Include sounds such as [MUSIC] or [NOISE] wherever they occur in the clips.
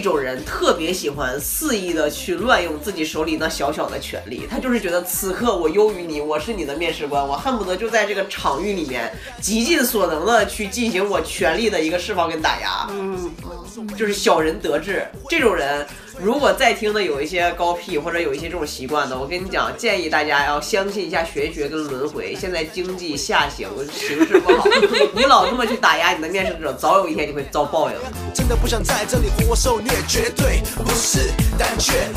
这种人特别喜欢肆意的去乱用自己手里那小小的权利，他就是觉得此刻我优于你，我是你的面试官，我恨不得就在这个场域里面极尽所能的去进行我权力的一个释放跟打压。嗯，就是小人得志，这种人如果在听的有一些高屁或者有一些这种习惯的，我跟你讲，建议大家要相信一下玄学跟轮回。现在经济下行，形势不好，[LAUGHS] 你老这么去打压你的面试者，早有一天你会遭报应。真的不想在这里活受虐，绝对不是胆怯。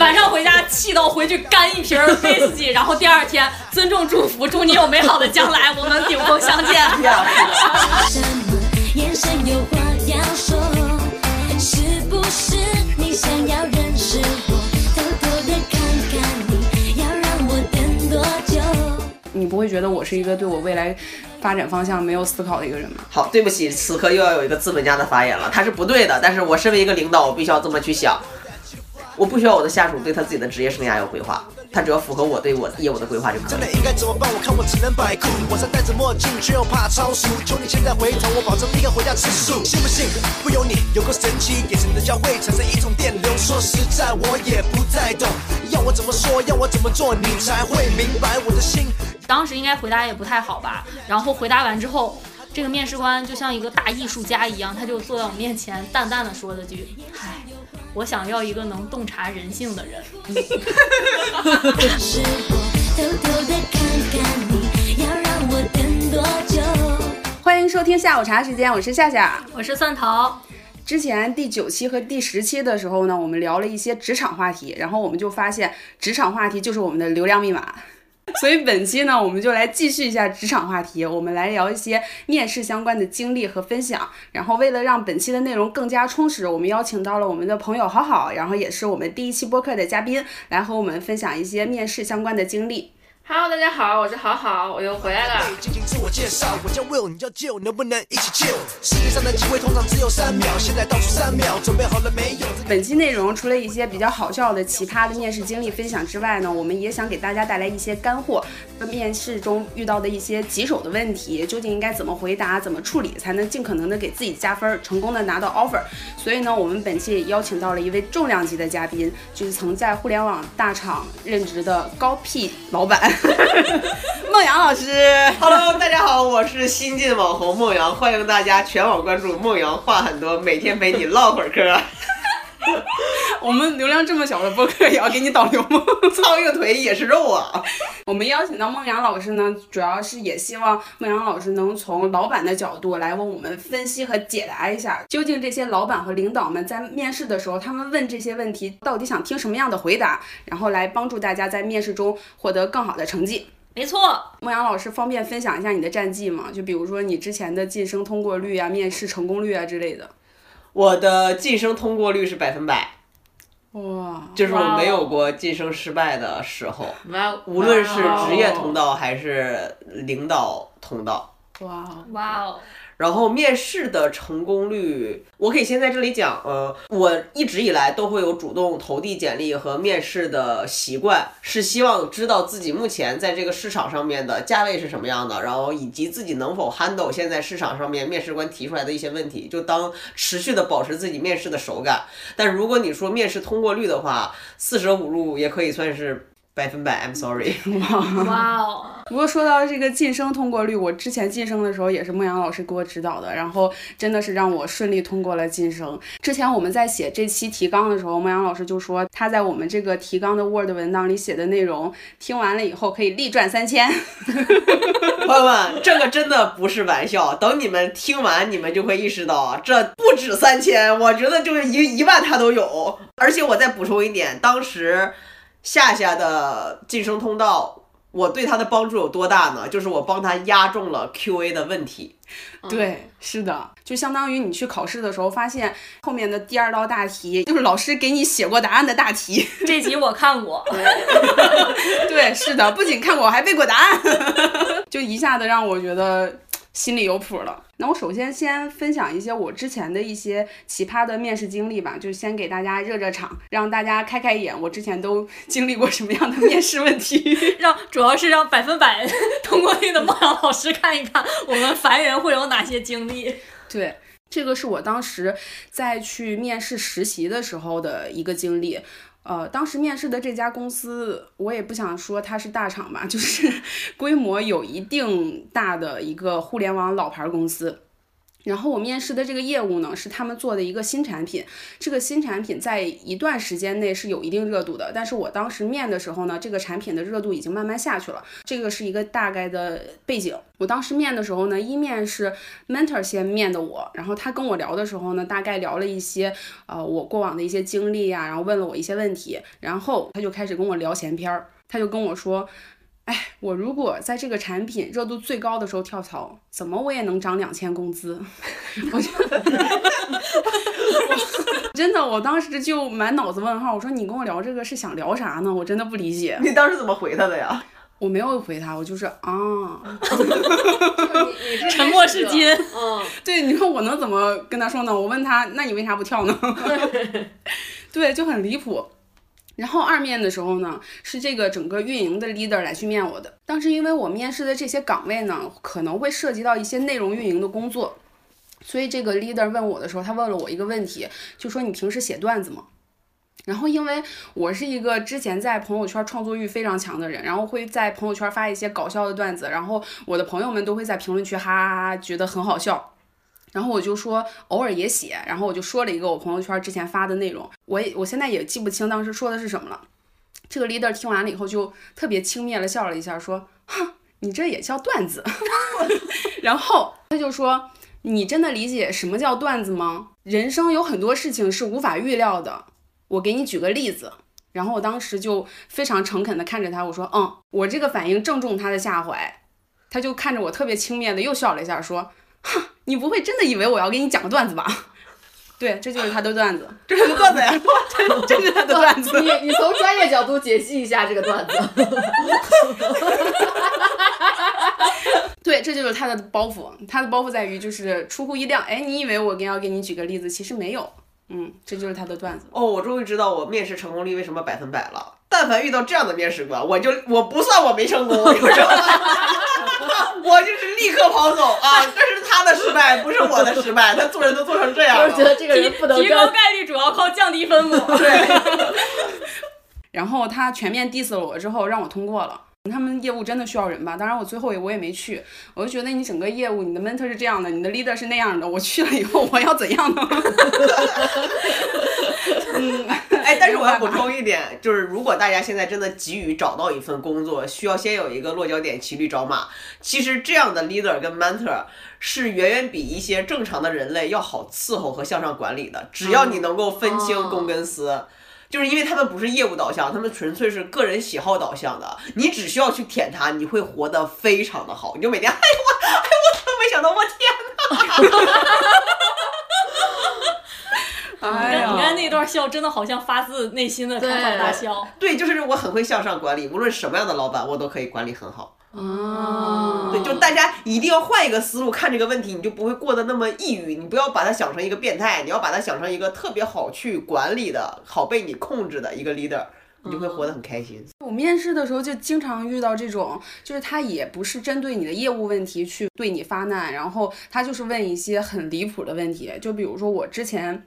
晚上回家气到回去干一瓶威士忌，然后第二天尊重祝福，祝你有美好的将来，我们顶峰相见。[LAUGHS] 什么眼神有话要说？是不是你想要认识我？偷偷的看看你，要让我等多久？你不会觉得我是一个对我未来发展方向没有思考的一个人吗？好，对不起，此刻又要有一个资本家的发言了，他是不对的，但是我身为一个领导，我必须要这么去想。我不需要我的下属对他自己的职业生涯有规划，他只要符合我对我业务的规划就可以了真的。应该怎么办？我看我只能摆酷。晚上戴着墨镜，却又怕超速。求你现在回头，我保证立刻回家吃素。信不信？不由你，有个神奇眼神的交汇，产生一种电流。说实在，我也不太懂，要我怎么说，要我怎么做，你才会明白我的心。当时应该回答也不太好吧，然后回答完之后，这个面试官就像一个大艺术家一样，他就坐在我面前，淡淡的说了句：“唉，我想要一个能洞察人性的人。是我偷偷的看看你，要让我等多久？欢迎收听下午茶时间，我是夏夏。”我是蒜头，之前第九期和第十期的时候呢，我们聊了一些职场话题，然后我们就发现职场话题就是我们的流量密码。所以本期呢，我们就来继续一下职场话题，我们来聊一些面试相关的经历和分享。然后为了让本期的内容更加充实，我们邀请到了我们的朋友好好，然后也是我们第一期播客的嘉宾，来和我们分享一些面试相关的经历。Hello，大家好，我是好好，我又回来了。进行自我介绍，我叫 Will，你叫 Jill，能不能一起 chill？世界上的机会通常只有三秒，现在倒数三秒，准备好了没有？本期内容除了一些比较好笑的奇葩的面试经历分享之外呢，我们也想给大家带来一些干货。面试中遇到的一些棘手的问题，究竟应该怎么回答、怎么处理，才能尽可能的给自己加分，成功的拿到 offer。所以呢，我们本期也邀请到了一位重量级的嘉宾，就是曾在互联网大厂任职的高 P 老板 [LAUGHS] 梦阳老师。Hello，大家好，我是新晋网红梦阳，欢迎大家全网关注梦阳话很多，每天陪你唠会儿嗑。[LAUGHS] 我们流量这么小的播客也要给你导流吗？[LAUGHS] 苍蝇腿也是肉啊！我们邀请到孟阳老师呢，主要是也希望孟阳老师能从老板的角度来为我们分析和解答一下，究竟这些老板和领导们在面试的时候，他们问这些问题到底想听什么样的回答，然后来帮助大家在面试中获得更好的成绩。没错，孟阳老师方便分享一下你的战绩吗？就比如说你之前的晋升通过率啊、面试成功率啊之类的。我的晋升通过率是百分百，哇，就是我没有过晋升失败的时候，无论是职业通道还是领导通道。哇，哇哦，然后面试的成功率，我可以先在这里讲，呃，我一直以来都会有主动投递简历和面试的习惯，是希望知道自己目前在这个市场上面的价位是什么样的，然后以及自己能否 handle 现在市场上面面试官提出来的一些问题，就当持续的保持自己面试的手感。但如果你说面试通过率的话，四舍五入也可以算是百分百。I'm sorry。[LAUGHS] 哇哦，[LAUGHS] 不过说到这个晋升通过率，我之前晋升的时候也是孟阳老师给我指导的，然后真的是让我顺利通过了晋升。之前我们在写这期提纲的时候，孟阳老师就说他在我们这个提纲的 Word 文档里写的内容，听完了以后可以立赚三千。[LAUGHS] 朋友们，这个真的不是玩笑。等你们听完，你们就会意识到，啊这不止三千，我觉得就是一一万他都有。而且我再补充一点，当时夏夏的晋升通道，我对他的帮助有多大呢？就是我帮他压中了 QA 的问题。对，是的，就相当于你去考试的时候，发现后面的第二道大题就是老师给你写过答案的大题。[LAUGHS] 这集我看过，[LAUGHS] 对，是的，不仅看过，还背过答案，[LAUGHS] 就一下子让我觉得心里有谱了。那我首先先分享一些我之前的一些奇葩的面试经历吧，就先给大家热热场，让大家开开眼，我之前都经历过什么样的面试问题。[LAUGHS] 让主要是让百分百 [LAUGHS] 通过率的孟阳老师看一看我们凡人会有哪些经历。对，这个是我当时在去面试实习的时候的一个经历。呃，当时面试的这家公司，我也不想说它是大厂吧，就是 [LAUGHS] 规模有一定大的一个互联网老牌公司。然后我面试的这个业务呢，是他们做的一个新产品。这个新产品在一段时间内是有一定热度的，但是我当时面的时候呢，这个产品的热度已经慢慢下去了。这个是一个大概的背景。我当时面的时候呢，一面是 mentor 先面的我，然后他跟我聊的时候呢，大概聊了一些呃我过往的一些经历呀、然后问了我一些问题，然后他就开始跟我聊闲篇儿，他就跟我说。哎，我如果在这个产品热度最高的时候跳槽，怎么我也能涨两千工资？我就 [LAUGHS] 真的，我当时就满脑子问号。我说你跟我聊这个是想聊啥呢？我真的不理解。你当时怎么回他的呀？[LAUGHS] 我没有回他，我就是啊，[LAUGHS] 沉默是金。嗯，对，你说我能怎么跟他说呢？我问他，那你为啥不跳呢？对，就很离谱。然后二面的时候呢，是这个整个运营的 leader 来去面我的。当时因为我面试的这些岗位呢，可能会涉及到一些内容运营的工作，所以这个 leader 问我的时候，他问了我一个问题，就说你平时写段子吗？然后因为我是一个之前在朋友圈创作欲非常强的人，然后会在朋友圈发一些搞笑的段子，然后我的朋友们都会在评论区哈哈哈觉得很好笑。然后我就说偶尔也写，然后我就说了一个我朋友圈之前发的内容，我也我现在也记不清当时说的是什么了。这个 leader 听完了以后就特别轻蔑的笑了一下，说：“哼，你这也叫段子？” [LAUGHS] 然后他就说：“你真的理解什么叫段子吗？人生有很多事情是无法预料的。我给你举个例子。”然后我当时就非常诚恳的看着他，我说：“嗯，我这个反应正中他的下怀。”他就看着我特别轻蔑的又笑了一下，说：“，你不会真的以为我要给你讲个段子吧？” [LAUGHS] 对，这就是他的段子，[LAUGHS] 这是个段子呀！[LAUGHS] 这这是他的段子。你你从专业角度解析一下这个段子。对，这就是他的包袱。他的包袱在于就是出乎意料，哎，你以为我跟要给你举个例子，其实没有。嗯，这就是他的段子。哦，我终于知道我面试成功率为什么百分百了。但凡遇到这样的面试官，我就我不算我没成功，我就知道 [LAUGHS] 我就是立刻跑走啊！这是他的失败，不是我的失败。他做人都做成这样我觉了，得这个人不能提高。概率主要靠降低分母。对 [LAUGHS] 然后他全面 diss 了我之后，让我通过了。他们业务真的需要人吧？当然，我最后也我也没去。我就觉得你整个业务，你的 mentor 是这样的，你的 leader 是那样的。我去了以后，我要怎样呢？[LAUGHS] 嗯，哎，但是我要补充一点，就是如果大家现在真的急于找到一份工作，需要先有一个落脚点，骑驴找马。其实这样的 leader 跟 mentor 是远远比一些正常的人类要好伺候和向上管理的。只要你能够分清公跟私。就是因为他们不是业务导向，他们纯粹是个人喜好导向的。你只需要去舔他，你会活得非常的好。你就每天，哎我，哎我怎么没想到，我天哎你看，[LAUGHS] 呀，你看那段笑，真的好像发自内心的开怀大笑。对，就是我很会向上管理，无论什么样的老板，我都可以管理很好。啊，对，就大家一定要换一个思路看这个问题，你就不会过得那么抑郁。你不要把它想成一个变态，你要把它想成一个特别好去管理的、好被你控制的一个 leader，你就会活得很开心。我面试的时候就经常遇到这种，就是他也不是针对你的业务问题去对你发难，然后他就是问一些很离谱的问题，就比如说我之前。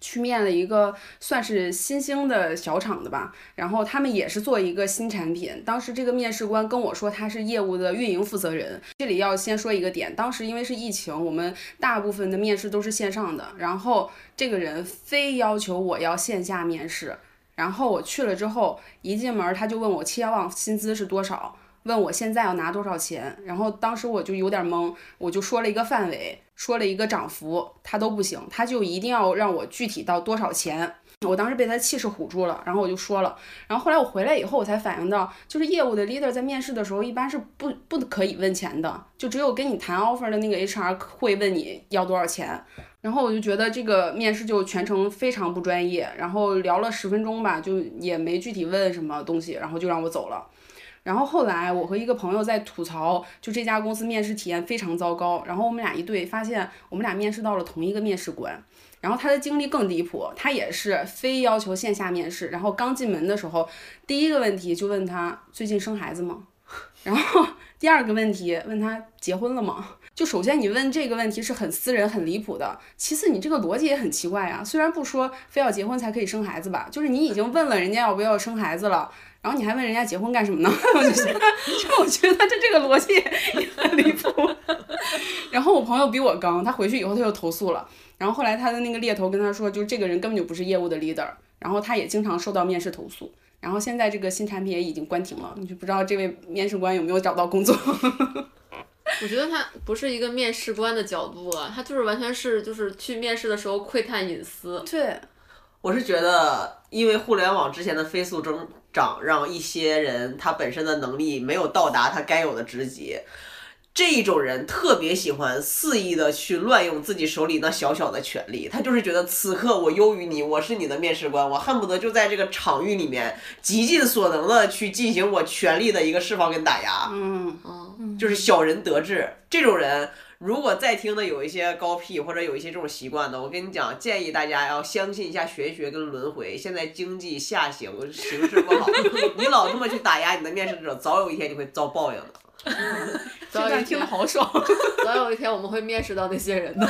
去面了一个算是新兴的小厂的吧，然后他们也是做一个新产品。当时这个面试官跟我说他是业务的运营负责人。这里要先说一个点，当时因为是疫情，我们大部分的面试都是线上的，然后这个人非要求我要线下面试。然后我去了之后，一进门他就问我期望薪资是多少，问我现在要拿多少钱。然后当时我就有点懵，我就说了一个范围，说了一个涨幅，他都不行，他就一定要让我具体到多少钱。我当时被他气势唬住了，然后我就说了。然后后来我回来以后，我才反应到，就是业务的 leader 在面试的时候一般是不不可以问钱的，就只有跟你谈 offer 的那个 HR 会问你要多少钱。然后我就觉得这个面试就全程非常不专业，然后聊了十分钟吧，就也没具体问什么东西，然后就让我走了。然后后来我和一个朋友在吐槽，就这家公司面试体验非常糟糕。然后我们俩一对，发现我们俩面试到了同一个面试官。然后他的经历更离谱，他也是非要求线下面试。然后刚进门的时候，第一个问题就问他最近生孩子吗？[LAUGHS] 然后第二个问题问他结婚了吗？就首先你问这个问题是很私人、很离谱的，其次你这个逻辑也很奇怪啊。虽然不说非要结婚才可以生孩子吧，就是你已经问了人家要不要生孩子了，然后你还问人家结婚干什么呢？[LAUGHS] 我就觉得，就我觉得这这个逻辑也很离谱。[LAUGHS] 然后我朋友比我刚，他回去以后他又投诉了，然后后来他的那个猎头跟他说，就这个人根本就不是业务的 leader，然后他也经常受到面试投诉。然后现在这个新产品也已经关停了，你就不知道这位面试官有没有找到工作。[LAUGHS] 我觉得他不是一个面试官的角度啊，他就是完全是就是去面试的时候窥探隐私。对，我是觉得，因为互联网之前的飞速增长，让一些人他本身的能力没有到达他该有的职级。这一种人特别喜欢肆意的去乱用自己手里那小小的权利，他就是觉得此刻我优于你，我是你的面试官，我恨不得就在这个场域里面极尽所能的去进行我权力的一个释放跟打压。嗯，就是小人得志。这种人，如果在听的有一些高 P 或者有一些这种习惯的，我跟你讲，建议大家要相信一下玄学跟轮回。现在经济下行，形势不好，[LAUGHS] 你老这么去打压你的面试者，早有一天你会遭报应的。这段听得好爽。[LAUGHS] 早有一天我们会面试到那些人的。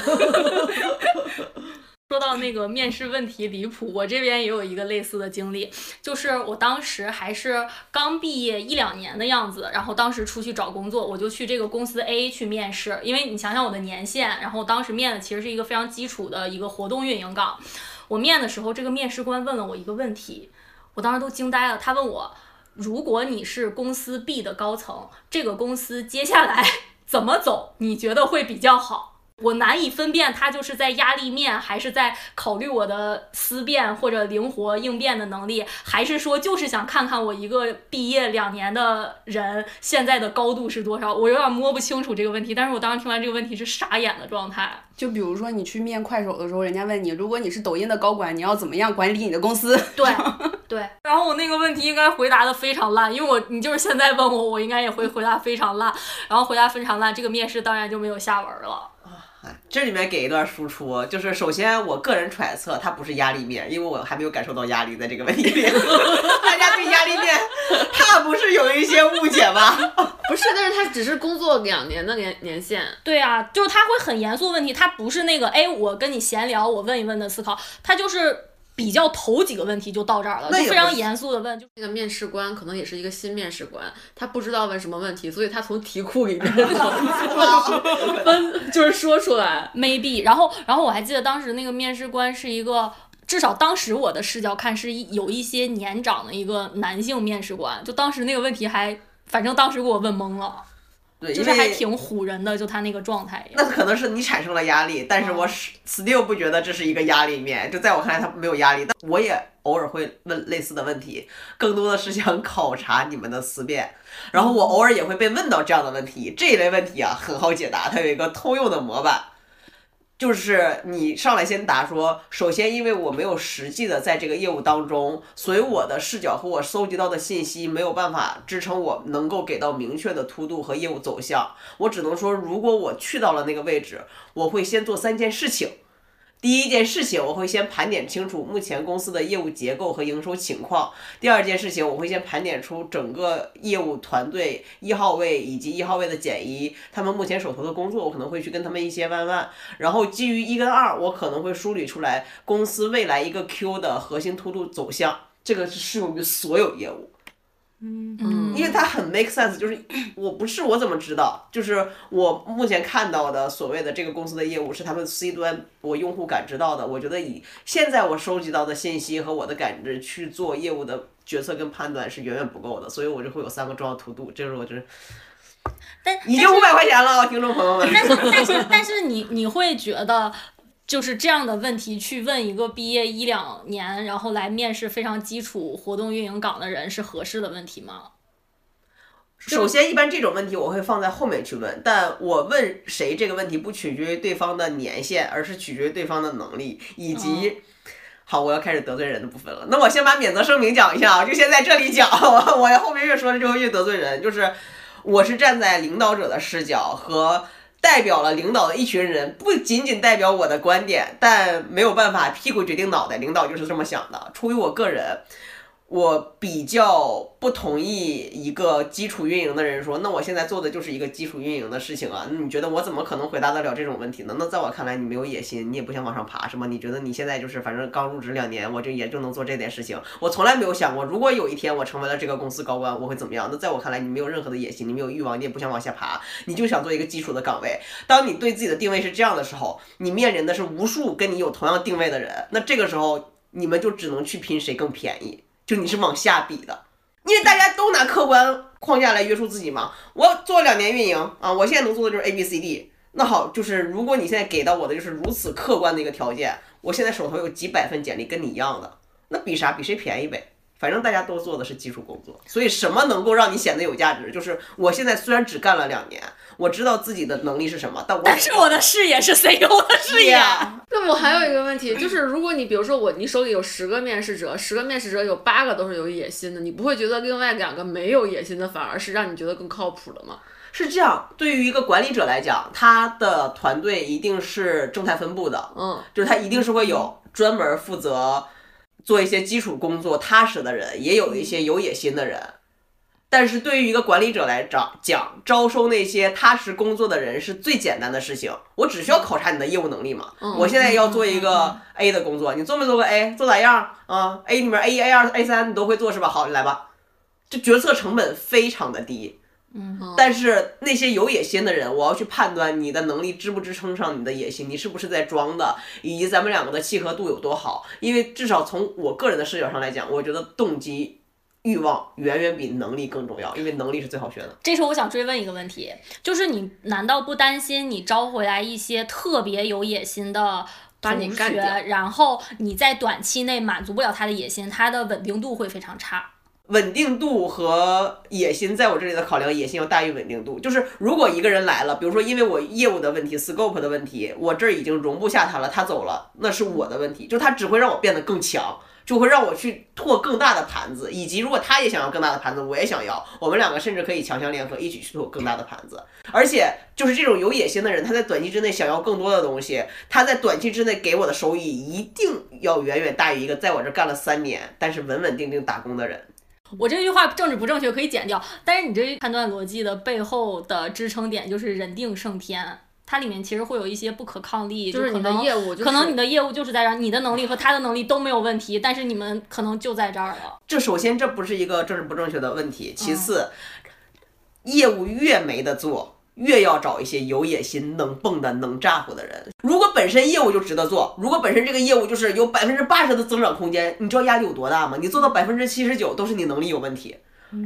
说到那个面试问题离谱，我这边也有一个类似的经历，就是我当时还是刚毕业一两年的样子，然后当时出去找工作，我就去这个公司 A 去面试，因为你想想我的年限，然后当时面的其实是一个非常基础的一个活动运营岗，我面的时候，这个面试官问了我一个问题，我当时都惊呆了，他问我，如果你是公司 B 的高层，这个公司接下来 [LAUGHS] 怎么走，你觉得会比较好？我难以分辨他就是在压力面，还是在考虑我的思辨或者灵活应变的能力，还是说就是想看看我一个毕业两年的人现在的高度是多少？我有点摸不清楚这个问题。但是我当时听完这个问题是傻眼的状态。就比如说你去面快手的时候，人家问你，如果你是抖音的高管，你要怎么样管理你的公司？对对，然后我那个问题应该回答的非常烂，因为我你就是现在问我，我应该也会回答非常烂，然后回答非常烂，这个面试当然就没有下文了。这里面给一段输出，就是首先我个人揣测，它不是压力面，因为我还没有感受到压力在这个问题里。[LAUGHS] 大家对压力面，他不是有一些误解吗？[LAUGHS] 不是，但是他只是工作两年的年年限。对啊，就是他会很严肃问题，他不是那个哎，我跟你闲聊，我问一问的思考，他就是比较头几个问题就到这儿了，就非常严肃的问，就那个面试官可能也是一个新面试官，他不知道问什么问题，所以他从题库里面 [LAUGHS] [LAUGHS] 分就是说出来。maybe，然后然后我还记得当时那个面试官是一个。至少当时我的视角看是一有一些年长的一个男性面试官，就当时那个问题还，反正当时给我问懵了，对，就是还挺唬人的，就他那个状态。那可能是你产生了压力，但是我是 still 不觉得这是一个压力面，就在我看来他没有压力，但我也偶尔会问类似的问题，更多的是想考察你们的思辨，然后我偶尔也会被问到这样的问题，这一类问题啊很好解答，它有一个通用的模板。就是你上来先答说，首先因为我没有实际的在这个业务当中，所以我的视角和我搜集到的信息没有办法支撑我能够给到明确的突度和业务走向。我只能说，如果我去到了那个位置，我会先做三件事情。第一件事情，我会先盘点清楚目前公司的业务结构和营收情况。第二件事情，我会先盘点出整个业务团队一号位以及一号位的减一，他们目前手头的工作，我可能会去跟他们一些弯弯。然后基于一跟二，我可能会梳理出来公司未来一个 Q 的核心突度走向，这个是适用于所有业务。嗯因为它很 make sense，就是 [CLEARS THROAT] 我不是我怎么知道？就是我目前看到的所谓的这个公司的业务是他们 C 端我用户感知到的。我觉得以现在我收集到的信息和我的感知去做业务的决策跟判断是远远不够的，所以我就会有三个重要图度，这是我就是但已经五百块钱了，听众朋友们。但是但是但是你你会觉得就是这样的问题去问一个毕业一两年，然后来面试非常基础活动运营岗的人是合适的问题吗？首先，一般这种问题我会放在后面去问，但我问谁这个问题不取决于对方的年限，而是取决于对方的能力以及。好，我要开始得罪人的部分了。那我先把免责声明讲一下啊，就先在这里讲。[LAUGHS] 我我后面越说了之后越得罪人，就是我是站在领导者的视角和代表了领导的一群人，不仅仅代表我的观点，但没有办法屁股决定脑袋，领导就是这么想的。出于我个人，我比较不同意一个基础运营的人说，那我现在做的就是一个基础运营的事情啊，那你觉得我怎么可能回答得了这种问题呢？那在我看来，你没有野心，你也不想往上爬，是吗？你觉得你现在就是反正刚入职两年，我就也就能做这点事情，我从来没有想过，如果有一天我成为了这个公司高官，我会怎么样？那在我看来，你没有任何的野心，你没有欲望，你也不想往下爬，你就想做一个基础的岗位。当你对自己的定位是这样的时候，你面临的是无数跟你有同样定位的人，那这个时候你们就只能去拼谁更便宜。就你是往下比的，因为大家都拿客观框架来约束自己嘛。我做两年运营啊，我现在能做的就是 A B C D。那好，就是如果你现在给到我的就是如此客观的一个条件，我现在手头有几百份简历跟你一样的，那比啥？比谁便宜呗。反正大家都做的是基础工作，所以什么能够让你显得有价值？就是我现在虽然只干了两年，我知道自己的能力是什么，但我但是我的视野是 CEO 的视野。那我还有一个问题，就是如果你比如说我，你手里有十个面试者，十个面试者有八个都是有野心的，你不会觉得另外两个没有野心的反而是让你觉得更靠谱的吗？是这样，对于一个管理者来讲，他的团队一定是正态分布的，嗯，就是他一定是会有专门负责做一些基础工作踏实的人，也有一些有野心的人。但是对于一个管理者来讲，讲招收那些踏实工作的人是最简单的事情。我只需要考察你的业务能力嘛。嗯我现在要做一个 A 的工作，你做没做过 A？做咋样啊？A 里面 A 一、A 二、A 三你都会做是吧？好，你来吧。这决策成本非常的低。嗯，但是那些有野心的人，我要去判断你的能力支不支撑上你的野心，你是不是在装的，以及咱们两个的契合度有多好。因为至少从我个人的视角上来讲，我觉得动机、欲望远远比能力更重要，因为能力是最好学的。这时候我想追问一个问题，就是你难道不担心你招回来一些特别有野心的同学，然后你在短期内满足不了他的野心，他的稳定度会非常差？稳定度和野心，在我这里的考量，野心要大于稳定度。就是如果一个人来了，比如说因为我业务的问题、scope 的问题，我这儿已经容不下他了，他走了，那是我的问题。就他只会让我变得更强，就会让我去拓更大的盘子，以及如果他也想要更大的盘子，我也想要，我们两个甚至可以强强联合，一起去拓更大的盘子。而且就是这种有野心的人，他在短期之内想要更多的东西，他在短期之内给我的收益一定要远远大于一个在我这干了三年，但是稳稳定定打工的人。我这句话政治不正确可以剪掉，但是你这判断逻辑的背后的支撑点就是人定胜天，它里面其实会有一些不可抗力，就是你的可能业务就是可能你的业务就是在这儿，你的能力和他的能力都没有问题，但是你们可能就在这儿了。这首先这不是一个政治不正确的问题，其次，业务越没得做，越要找一些有野心、能蹦的、能咋呼的人。如果本身业务就值得做，如果本身这个业务就是有百分之八十的增长空间，你知道压力有多大吗？你做到百分之七十九都是你能力有问题。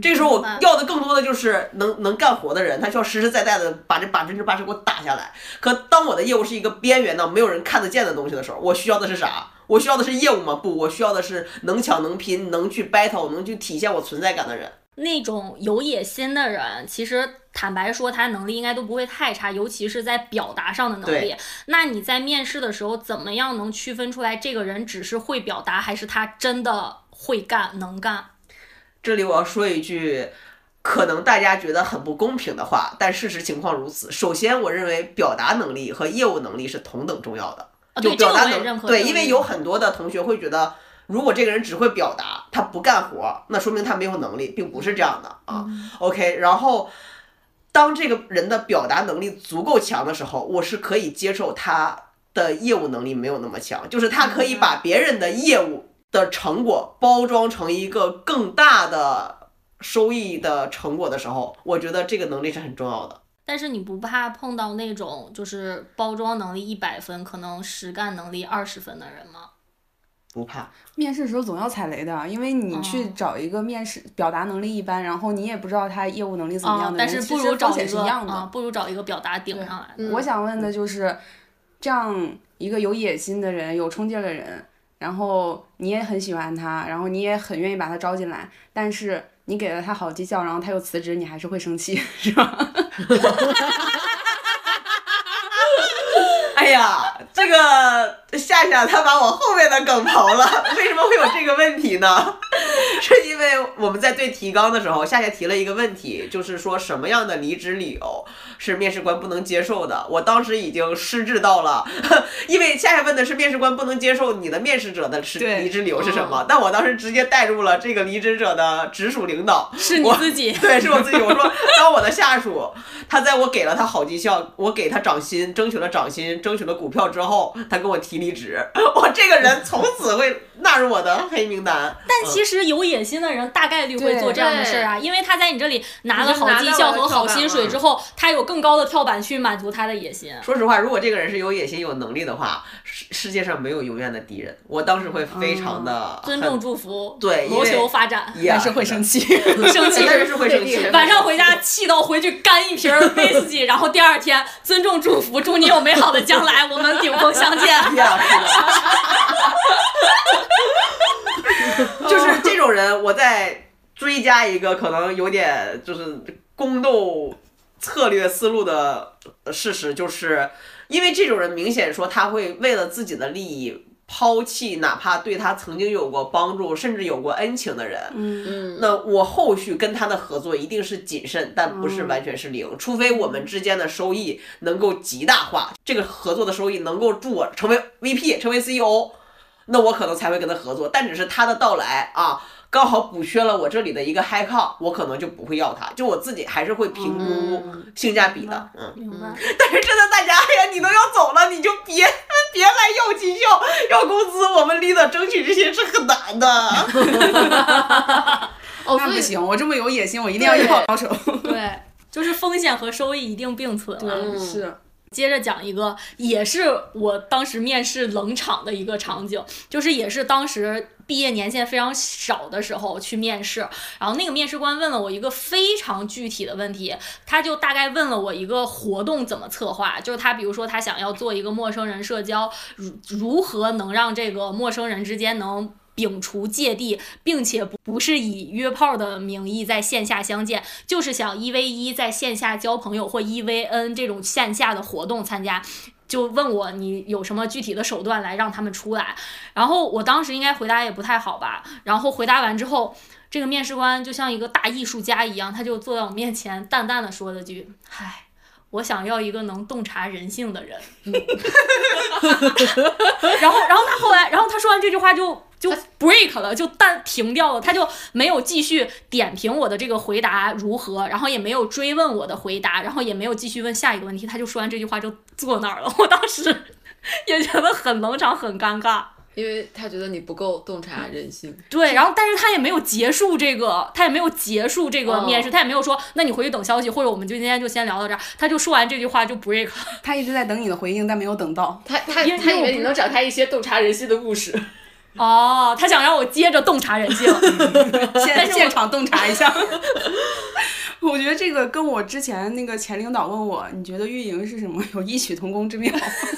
这个时候我要的更多的就是能能干活的人，他需要实实在在的把这百分之八十给我打下来。可当我的业务是一个边缘的、没有人看得见的东西的时候，我需要的是啥？我需要的是业务吗？不，我需要的是能抢能拼、能去 battle、能去体现我存在感的人。那种有野心的人，其实坦白说，他能力应该都不会太差，尤其是在表达上的能力。那你在面试的时候，怎么样能区分出来这个人只是会表达，还是他真的会干、能干？这里我要说一句，可能大家觉得很不公平的话，但事实情况如此。首先，我认为表达能力和业务能力是同等重要的。啊，就表达能。对，因为有很多的同学会觉得，如果这个人只会表达，他不干活，那说明他没有能力，并不是这样的啊。OK，然后当这个人的表达能力足够强的时候，我是可以接受他的业务能力没有那么强，就是他可以把别人的业务的成果包装成一个更大的收益的成果的时候，我觉得这个能力是很重要的。但是你不怕碰到那种就是包装能力一百分，可能实干能力二十分的人吗？不怕，面试的时候总要踩雷的，因为你去哦找一个面试表达能力一般，然后你也不知道他业务能力怎么啊、样的人，但是不其实风如找一个险是一样的。啊，不如找一个表达顶上来的。我想问的就是，这样一个有野心的人、有冲劲儿的人，然后你也很喜欢他，然后你也很愿意把他招进来，但是你给了他好绩效，然后他又辞职，你还是会生气，是吧？[LAUGHS] 哎呀，这个夏夏他把我后面的梗刨了，为什么会有这个问题呢？[LAUGHS] 是因为我们在对提纲的时候，夏夏提了一个问题，就是说什么样的离职理由是面试官不能接受的。我当时已经失智到了，因为夏夏问的是面试官不能接受你的面试者的是离职理由是什么，但我当时直接带入了这个离职者的直属领导，是你我自己 [LAUGHS] [LAUGHS] 对，是我自己。我说，当我的下属，他在我给了他好绩效，我给他涨薪，争取了涨薪，争取了股票之后，他跟我提离职，我这个人从此会纳入我的黑名单。但其实有野心的人大概率会做这样的事儿啊，因为他在你这里拿了好绩效和好薪水之后，他有更高的跳板去满足他的野心。说实话，如果这个人是有野心、有能力的话，世世界上没有永远的敌人。我当时会非常的、尊重、祝福，对谋求发展，呀但是会生气。[LAUGHS] 生气但是是会生气。晚上回家气到回去干一瓶威士忌，[LAUGHS] 然后第二天尊重祝福，祝你有美好的将来，我们顶峰相见。[LAUGHS] 呀，是的。[LAUGHS] 就是这种人，我再追加一个可能有点就是宫斗策略思路的事实，就是因为这种人明显说他会为了自己的利益。抛弃哪怕对他曾经有过帮助，甚至有过恩情的人，嗯，那我后续跟他的合作一定是谨慎，但不是完全是零，除非我们之间的收益能够极大化，这个合作的收益能够助我成为 VP，成为 CEO，那我可能才会跟他合作。但只是他的到来啊，刚好补缺了我这里的一个 high call，我可能就不会要他，就我自己还是会评估性价比的，嗯。明白。[LAUGHS] 但是真的，大家，哎呀，你都要走了，你就别别来要绩效、要工资，我们 leader 争取这些是很难的。[LAUGHS] 那不行，我这么有野心，我一定要要高手。[LAUGHS] 对，就是风险和收益一定并存是，接着讲一个，也是我当时面试冷场的一个场景，就是也是当时毕业年限非常少的时候去面试，然后那个面试官问了我一个非常具体的问题，他就大概问了我一个活动怎么策划，就是他比如说他想要做一个陌生人社交，如如何能让这个陌生人之间能。摒除芥蒂，并且不不是以约炮的名义在线下相见，就是想一 v 一在线下交朋友或一 v n 这种线下的活动参加。就问我你有什么具体的手段来让他们出来，然后我当时应该回答也不太好吧，然后回答完之后，这个面试官就像一个大艺术家一样，他就坐在我面前淡淡的说了句：“唉，我想要一个能洞察人性的人。[LAUGHS] ”然后，然后他后来，然后他说完这句话就就 break 了，就淡停掉了，他就没有继续点评我的这个回答如何，然后也没有追问我的回答，然后也没有继续问下一个问题，他就说完这句话就坐那儿了。[LAUGHS] 我当时也觉得很冷场，很尴尬。因为他觉得你不够洞察人心。对，然后但是他也没有结束这个，他也没有结束这个面试，他也没有说，那你回去等消息，或者我们就今天就先聊到这儿。他就说完这句话就 break 了。他一直在等你的回应，但没有等到。他他因为他以为你能展开一些洞察人心的故事。哦，他想让我接着洞察人性。[LAUGHS] 现是我现场洞察一下。[LAUGHS] 我觉得这个跟我之前那个前领导问我，你觉得运营是什么，有异曲同工之妙。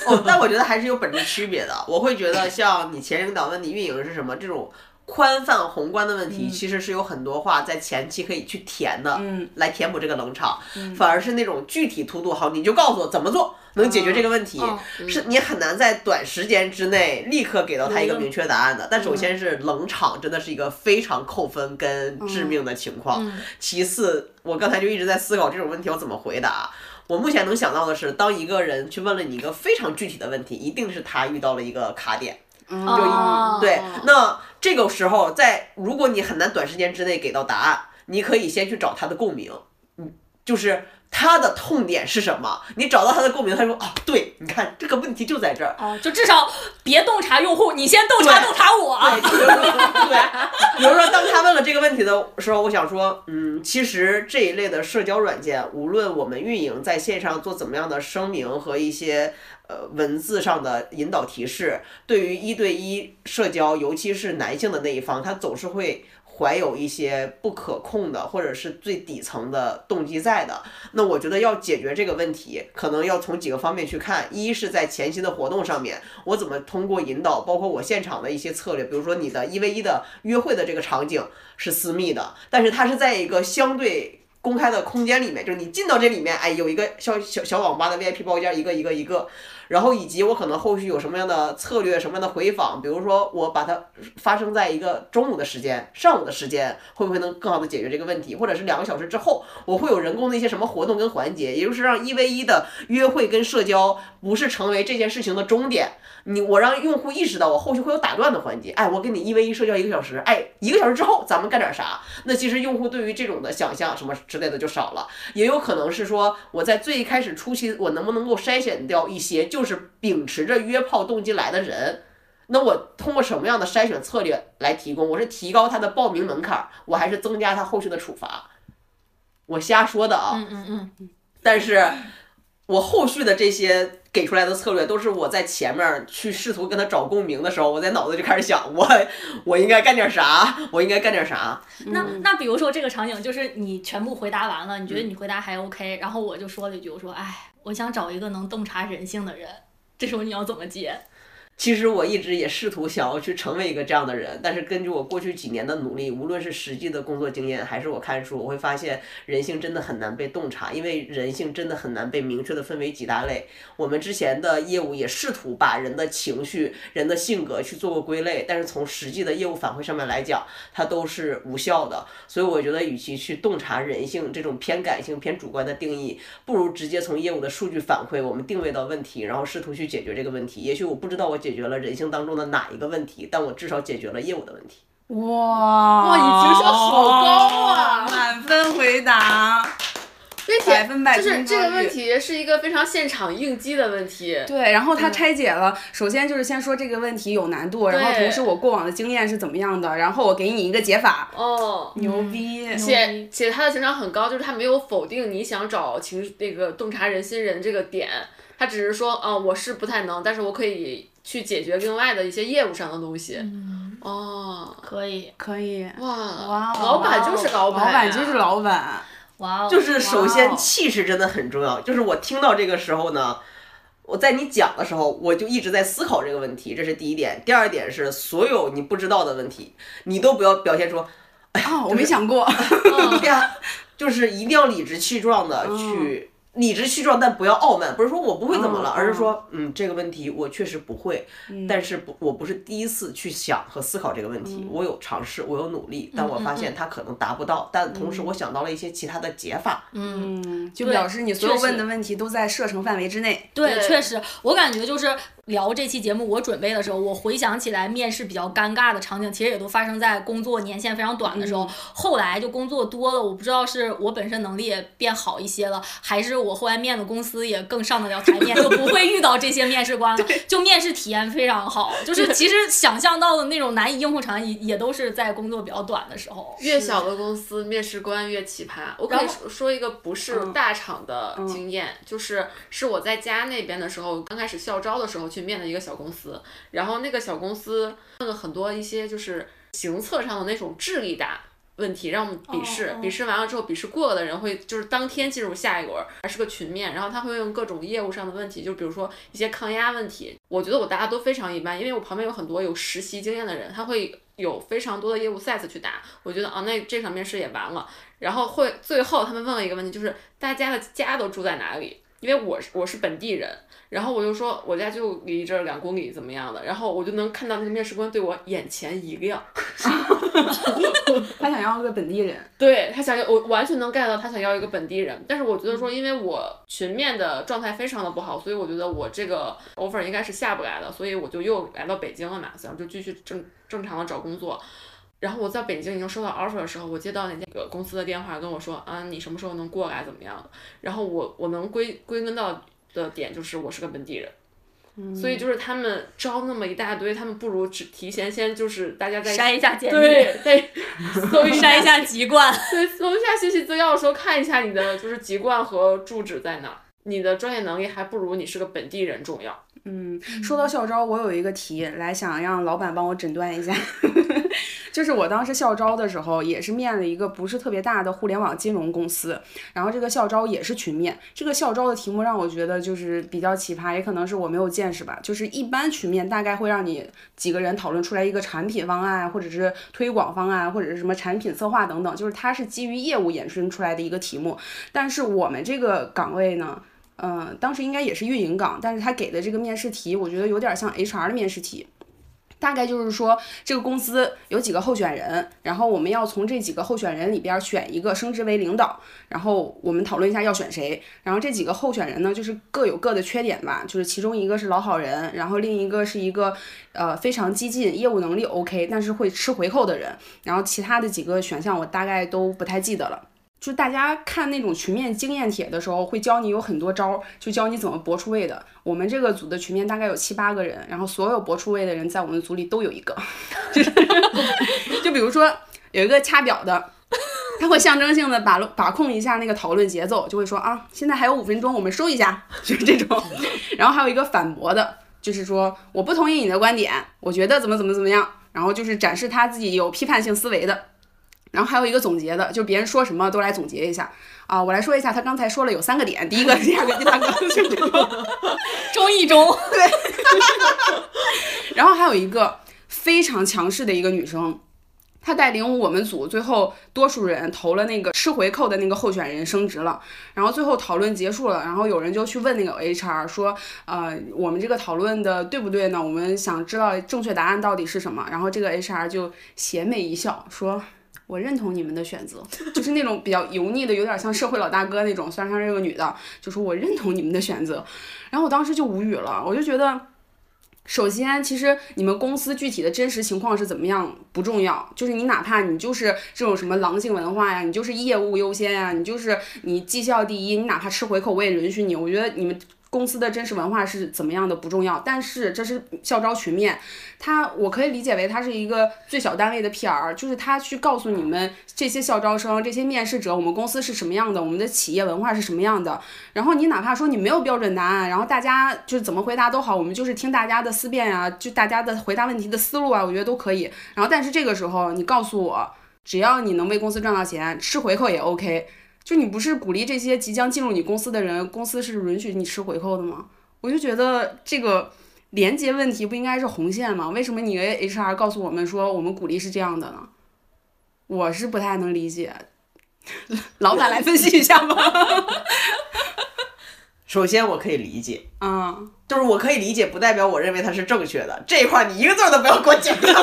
哦，但我觉得还是有本质区别的。我会觉得像你前领导问你运营是什么这种宽泛宏观的问题，其实是有很多话在前期可以去填的，嗯，来填补这个冷场。反而是那种具体突突，好，你就告诉我怎么做能解决这个问题，嗯是你很难在短时间之内立刻给到他一个明确答案的。但首先是冷场，真的是一个非常扣分跟致命的情况。其次，我刚才就一直在思考这种问题我怎么回答。我目前能想到的是，当一个人去问了你一个非常具体的问题，一定是他遇到了一个卡点。哦，对，那这个时候在如果你很难短时间之内给到答案，你可以先去找他的共鸣，嗯，就是他的痛点是什么？你找到他的共鸣，他说啊，对，你看这个问题就在这儿。哦，就至少别洞察用户，你先洞察洞察我。对，比如说，当他问了这个问题的时候，我想说，嗯，其实这一类的社交软件，无论我们运营在线上做怎么样的声明和一些呃文字上的引导提示，对于一对一社交，尤其是男性的那一方，他总是会。怀有一些不可控的，或者是最底层的动机在的，那我觉得要解决这个问题，可能要从几个方面去看。一是在前期的活动上面，我怎么通过引导，包括我现场的一些策略，比如说你的一 v 一的约会的这个场景是私密的，但是它是在一个相对。公开的空间里面，就是你进到这里面，哎，有一个小小小网吧的 VIP 包间，一个一个一个，然后以及我可能后续有什么样的策略、什么样的回访，比如说我把它发生在一个中午的时间、上午的时间，会不会能更好的解决这个问题？或者是两个小时之后，我会有人工的一些什么活动跟环节，也就是让一 v 一的约会跟社交不是成为这件事情的终点。你我让用户意识到我后续会有打断的环节，哎，我跟你一 v 一社交一个小时，哎，一个小时之后咱们干点啥？那其实用户对于这种的想象什么之类的就少了，也有可能是说我在最开始初期我能不能够筛选掉一些就是秉持着约炮动机来的人。那我通过什么样的筛选策略来提供？我是提高他的报名门槛儿，我还是增加他后续的处罚？我瞎说的啊。嗯嗯嗯，但是我后续的这些给出来的策略，都是我在前面去试图跟他找共鸣的时候，我在脑子就开始想，我我应该干点啥，我应该干点啥。那那比如说这个场景，就是你全部回答完了，你觉得你回答还 OK，然后我就说了一句，我说，哎，我想找一个能洞察人性的人，这时候你要怎么接？其实我一直也试图想要去成为一个这样的人，但是根据我过去几年的努力，无论是实际的工作经验，还是我看书，我会发现人性真的很难被洞察，因为人性真的很难被明确的分为几大类。我们之前的业务也试图把人的情绪、人的性格去做过归类，但是从实际的业务反馈上面来讲，它都是无效的。所以我觉得，与其去洞察人性这种偏感性、偏主观的定义，不如直接从业务的数据反馈，我们定位到问题，然后试图去解决这个问题。也许我不知道我解决了人性当中的哪一个问题，但我至少解决了业务的问题。哇哇，你情商好高啊！满分回答。并且百分百就是这个问题是一个非常现场应激的问题。对，然后他拆解了，首先就是先说这个问题有难度，然后同时我过往的经验是怎么样的，然后我给你一个解法，哦，牛逼。且且他的情商很高，就是他没有否定你想找情那个洞察人心人这个点，他只是说，啊、我是不太能，但是我可以去解决另外的一些业务上的东西。哦，可以，可以，哇，哇哦，老板就是老板、老板就是。老板，哇哦，就是首先哦气势真的很重要。就是我听到这个时候呢，我在你讲的时候，我就一直在思考这个问题，这是第一点。第二点是，所有你不知道的问题，你都不要表现出啊，[LAUGHS] 我没想过，[LAUGHS] 对呀，就是一定要理直气壮的去。理直气壮，但不要傲慢。不是说我不会怎么了，嗯而是说，嗯，这个问题我确实不会，但是不，我不是第一次去想和思考这个问题。我有尝试，我有努力，但我发现它可能达不到。但同时，我想到了一些其他的解法。嗯，就表示你所有问的问题都在射程范围之内。对确实，我感觉就是聊这期节目，我准备的时候，我回想起来面试比较尴尬的场景，其实也都发生在工作年限非常短的时候。后来就工作多了，我不知道是我本身能力也变好一些了，还是我后来面的公司也更上得了台面，就不会遇到这些面试官了。[LAUGHS] 就面试体验非常好，就是其实想象到的那种难以应付场景，也也都是在工作比较短的时候。越小的公司面试官越奇葩。我可以说说一个不是大厂的经验，就是是我在家那边的时候，刚开始校招的时候去面的一个小公司，然后那个小公司问了很多一些就是行测上的那种智力答。问题让我们笔试，笔试完了之后，笔试过了的人会就是当天进入下一轮，还是个群面，然后他会用各种业务上的问题，就比如说一些抗压问题，我觉得我答的都非常一般，因为我旁边有很多有实习经验的人，他会有非常多的业务 set 去答，我觉得啊，那这场面试也完了。然后会最后他们问了一个问题，就是大家的家都住在哪里？因为我是我是本地人，然后我就说我家就离这儿两公里怎么样的，然后我就能看到那个面试官对我眼前一亮 [LAUGHS] [LAUGHS] 他想要个本地人，对他想要我完全能 get 到他想要一个本地人，但是我觉得说因为我群面的状态非常的不好，所以我觉得我这个 offer 应该是下不来的，所以我就又来到北京了嘛，然后就继续正正常的找工作。然后我在北京已经收到 offer 的时候，我接到那个公司的电话跟我说啊，你什么时候能过来怎么样的？然后我我能归归根到的点就是我是个本地人。所以就是他们招那么一大堆，他们不如只提前先就是大家在筛一下简历，对对 [LAUGHS] 搜一筛一下籍贯。对，搜一下信息资料的时候，看一下你的就是籍贯和住址在哪儿。你的专业能力还不如你是个本地人重要。嗯，说到校招，我有一个题，来想让老板帮我诊断一下。[LAUGHS] 就是我当时校招的时候，也是面了一个不是特别大的互联网金融公司，然后这个校招也是群面。这个校招的题目让我觉得就是比较奇葩，也可能是我没有见识吧。就是一般群面大概会让你几个人讨论出来一个产品方案，或者是推广方案，或者是什么产品策划等等，就是它是基于业务衍生出来的一个题目。但是我们这个岗位呢，嗯、当时应该也是运营岗，但是他给的这个面试题，我觉得有点像 HR 的面试题。大概就是说，这个公司有几个候选人，然后我们要从这几个候选人里边选一个升职为领导，然后我们讨论一下要选谁。然后这几个候选人呢，就是各有各的缺点吧，就是其中一个是老好人，然后另一个是一个呃非常激进、业务能力 OK，但是会吃回扣的人。然后其他的几个选项我大概都不太记得了。就大家看那种群面经验帖的时候，会教你有很多招，就教你怎么搏出位的。我们这个组的群面大概有七八个人，然后所有搏出位的人在我们组里都有一个，[LAUGHS] 就是就比如说有一个掐表的，他会象征性的把把控一下那个讨论节奏，就会说啊，现在还有五分钟，我们收一下，[LAUGHS] 就是这种。然后还有一个反驳的，就是说我不同意你的观点，我觉得怎么怎么怎么样，然后就是展示他自己有批判性思维的。然后还有一个总结的，就别人说什么都来总结一下啊。我来说一下，他刚才说了有三个点，第一个、第二个、第三个，就这种。[LAUGHS] 中一中，然后还有一个非常强势的一个女生，她带领我们组最后多数人投了那个吃回扣的那个候选人升职了，然后最后讨论结束了，然后有人就去问那个 HR 说，呃，我们这个讨论的对不对呢？我们想知道正确答案到底是什么。然后这个 HR 就邪魅一笑说。我认同你们的选择，就是那种比较油腻的，有点像社会老大哥那种。虽然她是个女的，就说我认同你们的选择。然后我当时就无语了，我就觉得，首先，其实你们公司具体的真实情况是怎么样不重要，就是你哪怕你就是这种什么狼性文化呀，你就是业务优先呀，你就是你绩效第一，你哪怕吃回扣我也允许你。我觉得你们。公司的真实文化是怎么样的不重要，但是这是校招群面，它我可以理解为它是一个最小单位的 PR，就是他去告诉你们这些校招生、这些面试者，我们公司是什么样的，我们的企业文化是什么样的。然后你哪怕说你没有标准答案，然后大家就是怎么回答都好，我们就是听大家的思辨啊，就大家的回答问题的思路啊，我觉得都可以。然后但是这个时候你告诉我，只要你能为公司赚到钱，吃回扣也 OK。就你不是鼓励这些即将进入你公司的人，公司是允许你吃回扣的吗？我就觉得这个连接问题不应该是红线吗？为什么你 HR 告诉我们说我们鼓励是这样的呢？我是不太能理解，[LAUGHS] 老板来分析一下吧。[LAUGHS] 首先我可以理解，嗯，就是我可以理解，不代表我认为它是正确的。这一块你一个字儿都不要给我剪掉。[LAUGHS]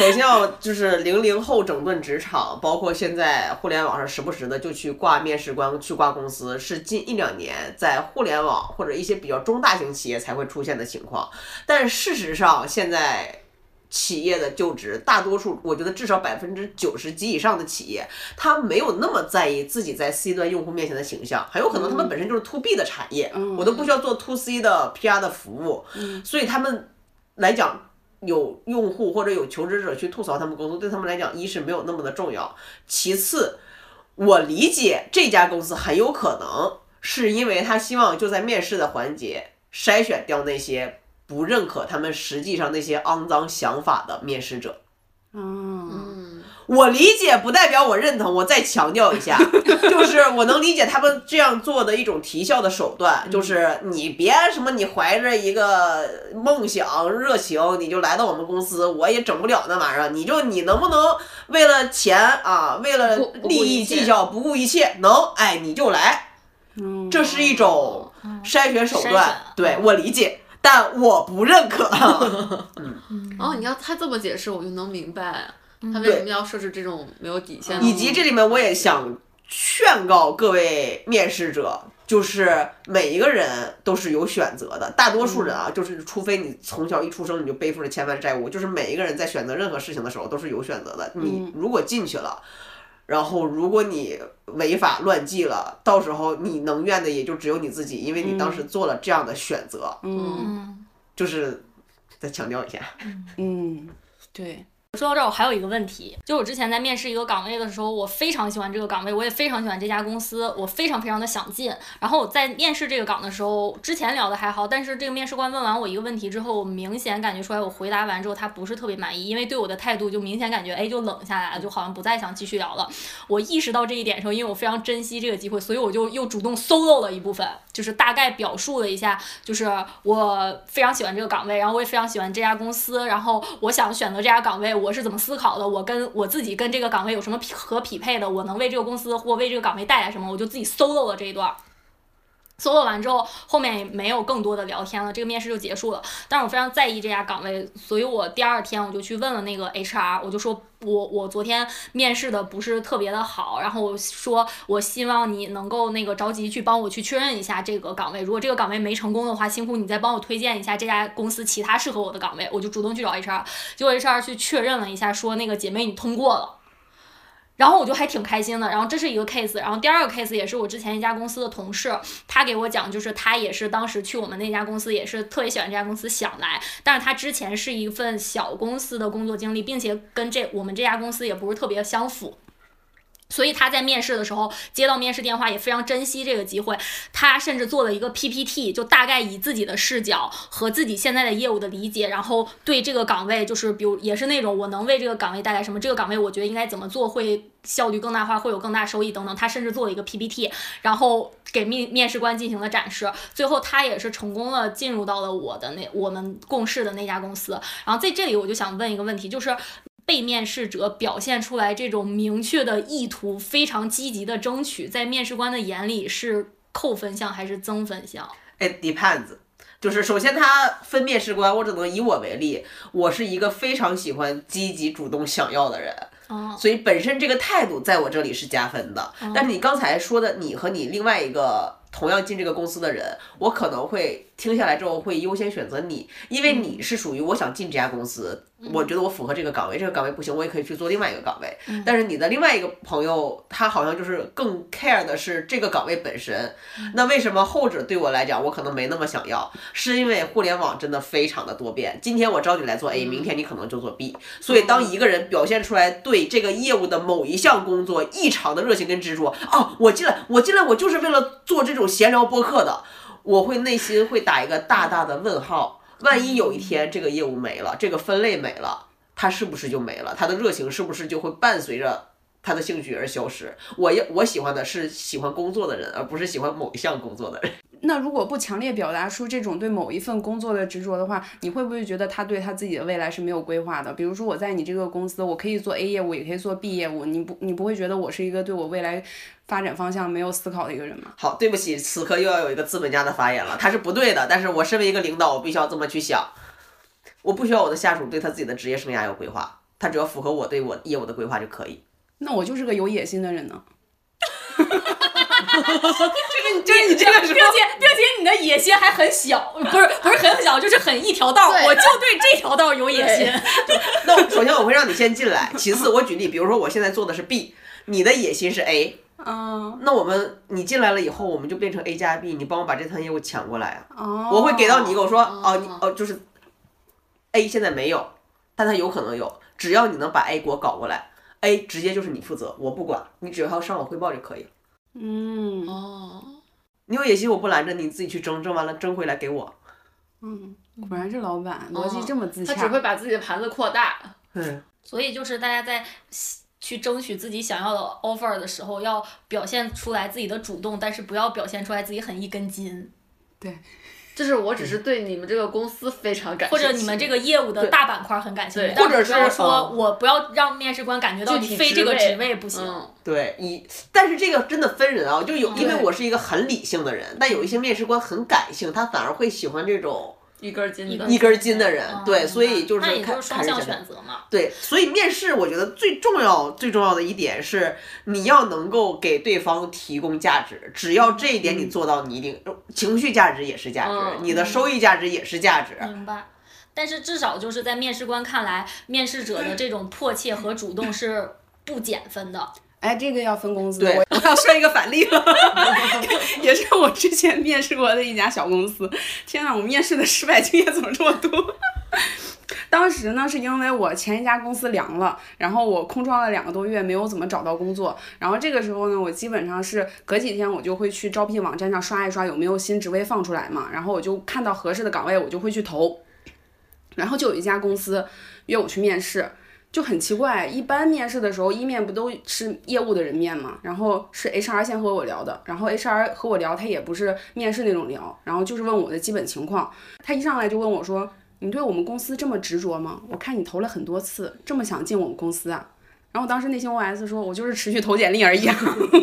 首先要就是零零后整顿职场，包括现在互联网上时不时的就去挂面试官、去挂公司，是近一两年在互联网或者一些比较中大型企业才会出现的情况。但事实上，现在企业的就职，大多数我觉得至少百分之九十及以上的企业，他没有那么在意自己在 C 端用户面前的形象，很有可能他们本身就是 To B 的产业，我都不需要做 To C 的 PR 的服务，所以他们来讲。有用户或者有求职者去吐槽他们公司，对他们来讲，一是没有那么的重要，其次，我理解这家公司很有可能是因为他希望就在面试的环节筛选掉那些不认可他们实际上那些肮脏想法的面试者。嗯，我理解不代表我认同，我再强调一下，[LAUGHS] 就是我能理解他们这样做的一种提效的手段，就是你别什么，你怀着一个梦想、热情，你就来到我们公司，我也整不了那玩意儿，你就你能不能为了钱啊，为了利益一切计较，不顾一切，能哎你就来，嗯。这是一种筛选手段，对我理解，但我不认可。[LAUGHS] [LAUGHS] 哦，你要他这么解释，我就能明白他为什么要设置这种没有底线的。以及这里面我也想劝告各位面试者，就是每一个人都是有选择的，大多数人啊，就是除非你从小一出生你就背负着千万债务，就是每一个人在选择任何事情的时候都是有选择的。你如果进去了。然后，如果你违法乱纪了，到时候你能怨的也就只有你自己，因为你当时做了这样的选择。嗯嗯，就是再强调一下，嗯，对，说到这儿，我还有一个问题，就我之前在面试一个岗位的时候，我非常喜欢这个岗位，我也非常喜欢这家公司，我非常非常的想进。然后我在面试这个岗的时候，之前聊的还好，但是这个面试官问完我一个问题之后，我明显感觉出来，我回答完之后他不是特别满意，因为对我的态度就明显感觉，哎，就冷下来了，就好像不再想继续聊了。我意识到这一点时候，因为我非常珍惜这个机会，所以我就又主动 solo 了一部分，就是大概表述了一下，就是我非常喜欢这个岗位，然后我也非常喜欢这家公司，然后我想选择这家岗位，我是怎么思考的，我跟我自己跟这个岗位有什么匹和匹配的，我能为这个公司或为这个岗位带来什么，我就自己 solo 了这一段。Solo 完之后，后面也没有更多的聊天了，这个面试就结束了。但是我非常在意这家岗位，所以我第二天我就去问了那个 HR，我就说我我昨天面试的不是特别的好，然后我说我希望你能够那个着急去帮我去确认一下这个岗位，如果这个岗位没成功的话，辛苦你再帮我推荐一下这家公司其他适合我的岗位。我就主动去找 HR，结果 HR 去确认了一下，说那个姐妹你通过了。然后我就还挺开心的。然后这是一个 case，然后第二个 case 也是我之前一家公司的同事，他给我讲，就是他也是当时去我们那家公司，也是特别喜欢这家公司，想来。但是他之前是一份小公司的工作经历，并且跟这我们这家公司也不是特别相符。所以他在面试的时候接到面试电话，也非常珍惜这个机会。他甚至做了一个 PPT，就大概以自己的视角和自己现在的业务的理解，然后对这个岗位，就是比如也是那种我能为这个岗位带来什么，这个岗位我觉得应该怎么做会效率更大化，会有更大收益等等。他甚至做了一个 PPT，然后给面面试官进行了展示。最后他也是成功了进入到了我的那我们共事的那家公司。然后在这里我就想问一个问题，就是。被面试者表现出来这种明确的意图，非常积极的争取，在面试官的眼里是扣分项还是增分项？哎，depends。就是首先他分面试官，我只能以我为例，我是一个非常喜欢积极主动想要的人，哦，所以本身这个态度在我这里是加分的。但是你刚才说的，你和你另外一个同样进这个公司的人，我可能会听下来之后会优先选择你，因为你是属于我想进这家公司，我觉得我符合这个岗位，这个岗位不行，我也可以去做另外一个岗位。但是你的另外一个朋友，他好像就是更 care 的是这个岗位本身。那为什么后者对我来讲，我可能没那么想要？是因为互联网真的非常的多变。今天我招你来做 A，明天你可能就做 B。所以当一个人表现出来对这个业务的某一项工作异常的热情跟执着，哦，我进来，我进来，我就是为了做这种闲聊播客的，我会内心会打一个大大的问号。万一有一天这个业务没了，这个分类没了，他是不是就没了？他的热情是不是就会伴随着他的兴趣而消失？我要我喜欢的是喜欢工作的人，而不是喜欢某一项工作的人。那如果不强烈表达出这种对某一份工作的执着的话，你会不会觉得他对他自己的未来是没有规划的？比如说我在你这个公司，我可以做 A 业务，也可以做 B 业务，你不你不会觉得我是一个对我未来发展方向没有思考的一个人吗？好，对不起，此刻又要有一个资本家的发言了，他是不对的，但是我身为一个领导，我必须要这么去想。我不需要我的下属对他自己的职业生涯有规划，他只要符合我对我业务的规划就可以。那我就是个有野心的人呢。[LAUGHS] 这个就是你这个，并且并且你的野心还很小，不是不是很小，就是很一条道我就对这条道有野心。[LAUGHS] 那我首先我会让你先进来，其次我举例，比如说我现在做的是 B，你的野心是 A，嗯，那我们你进来了以后，我们就变成 A 加 B，你帮我把这趟业务抢过来啊。哦，我会给到你一个，我说哦你哦就是 A 现在没有，但它有可能有，只要你能把 A 给我搞过来，A 直接就是你负责，我不管，你只要向我汇报就可以了。嗯哦，你有野心我不拦着你，自己去争，争完了争回来给我。嗯，果然是老板，逻辑这么自洽。他只会把自己的盘子扩大。嗯，[LAUGHS] 所以就是大家在去争取自己想要的 offer 的时候，要表现出来自己的主动，但是不要表现出来自己很一根筋，就是我只是对你们这个公司非常感兴趣，或者你们这个业务的大板块很感兴趣或者是说嗯我不要让面试官感觉到你非这个职职位不行。嗯，对，你但是这个真的分人啊，就有因为我是一个很理性的人，但有一些面试官很感性，他反而会喜欢这种一根筋的一根筋的人嗯。对，所以就是双向选择嘛。对，所以面试我觉得最重要、最重要的一点是，你要能够给对方提供价值。只要这一点你做到，你一定情绪价值也是价值，嗯你的收益价值也是价值。明白。但是至少就是在面试官看来，面试者的这种迫切和主动是不减分的。哎，这个要分工资。[LAUGHS] 我要说一个反例了，[LAUGHS] 也是我之前面试过的一家小公司。天呐，我面试的失败经验怎么这么多？[LAUGHS] 当时呢，是因为我前一家公司凉了，然后我空窗了两个多月，没有怎么找到工作。然后这个时候呢，我基本上是隔几天我就会去招聘网站上刷一刷有没有新职位放出来嘛，然后我就看到合适的岗位，我就会去投。然后就有一家公司约我去面试，就很奇怪，一般面试的时候，一面不都是业务的人面嘛，然后是 HR 先和我聊的，然后 HR 和我聊，他也不是面试那种聊，然后就是问我的基本情况。他一上来就问我说：“你对我们公司这么执着吗？我看你投了很多次，这么想进我们公司啊？然后当时内心 OS 说，我就是持续投简历而已啊。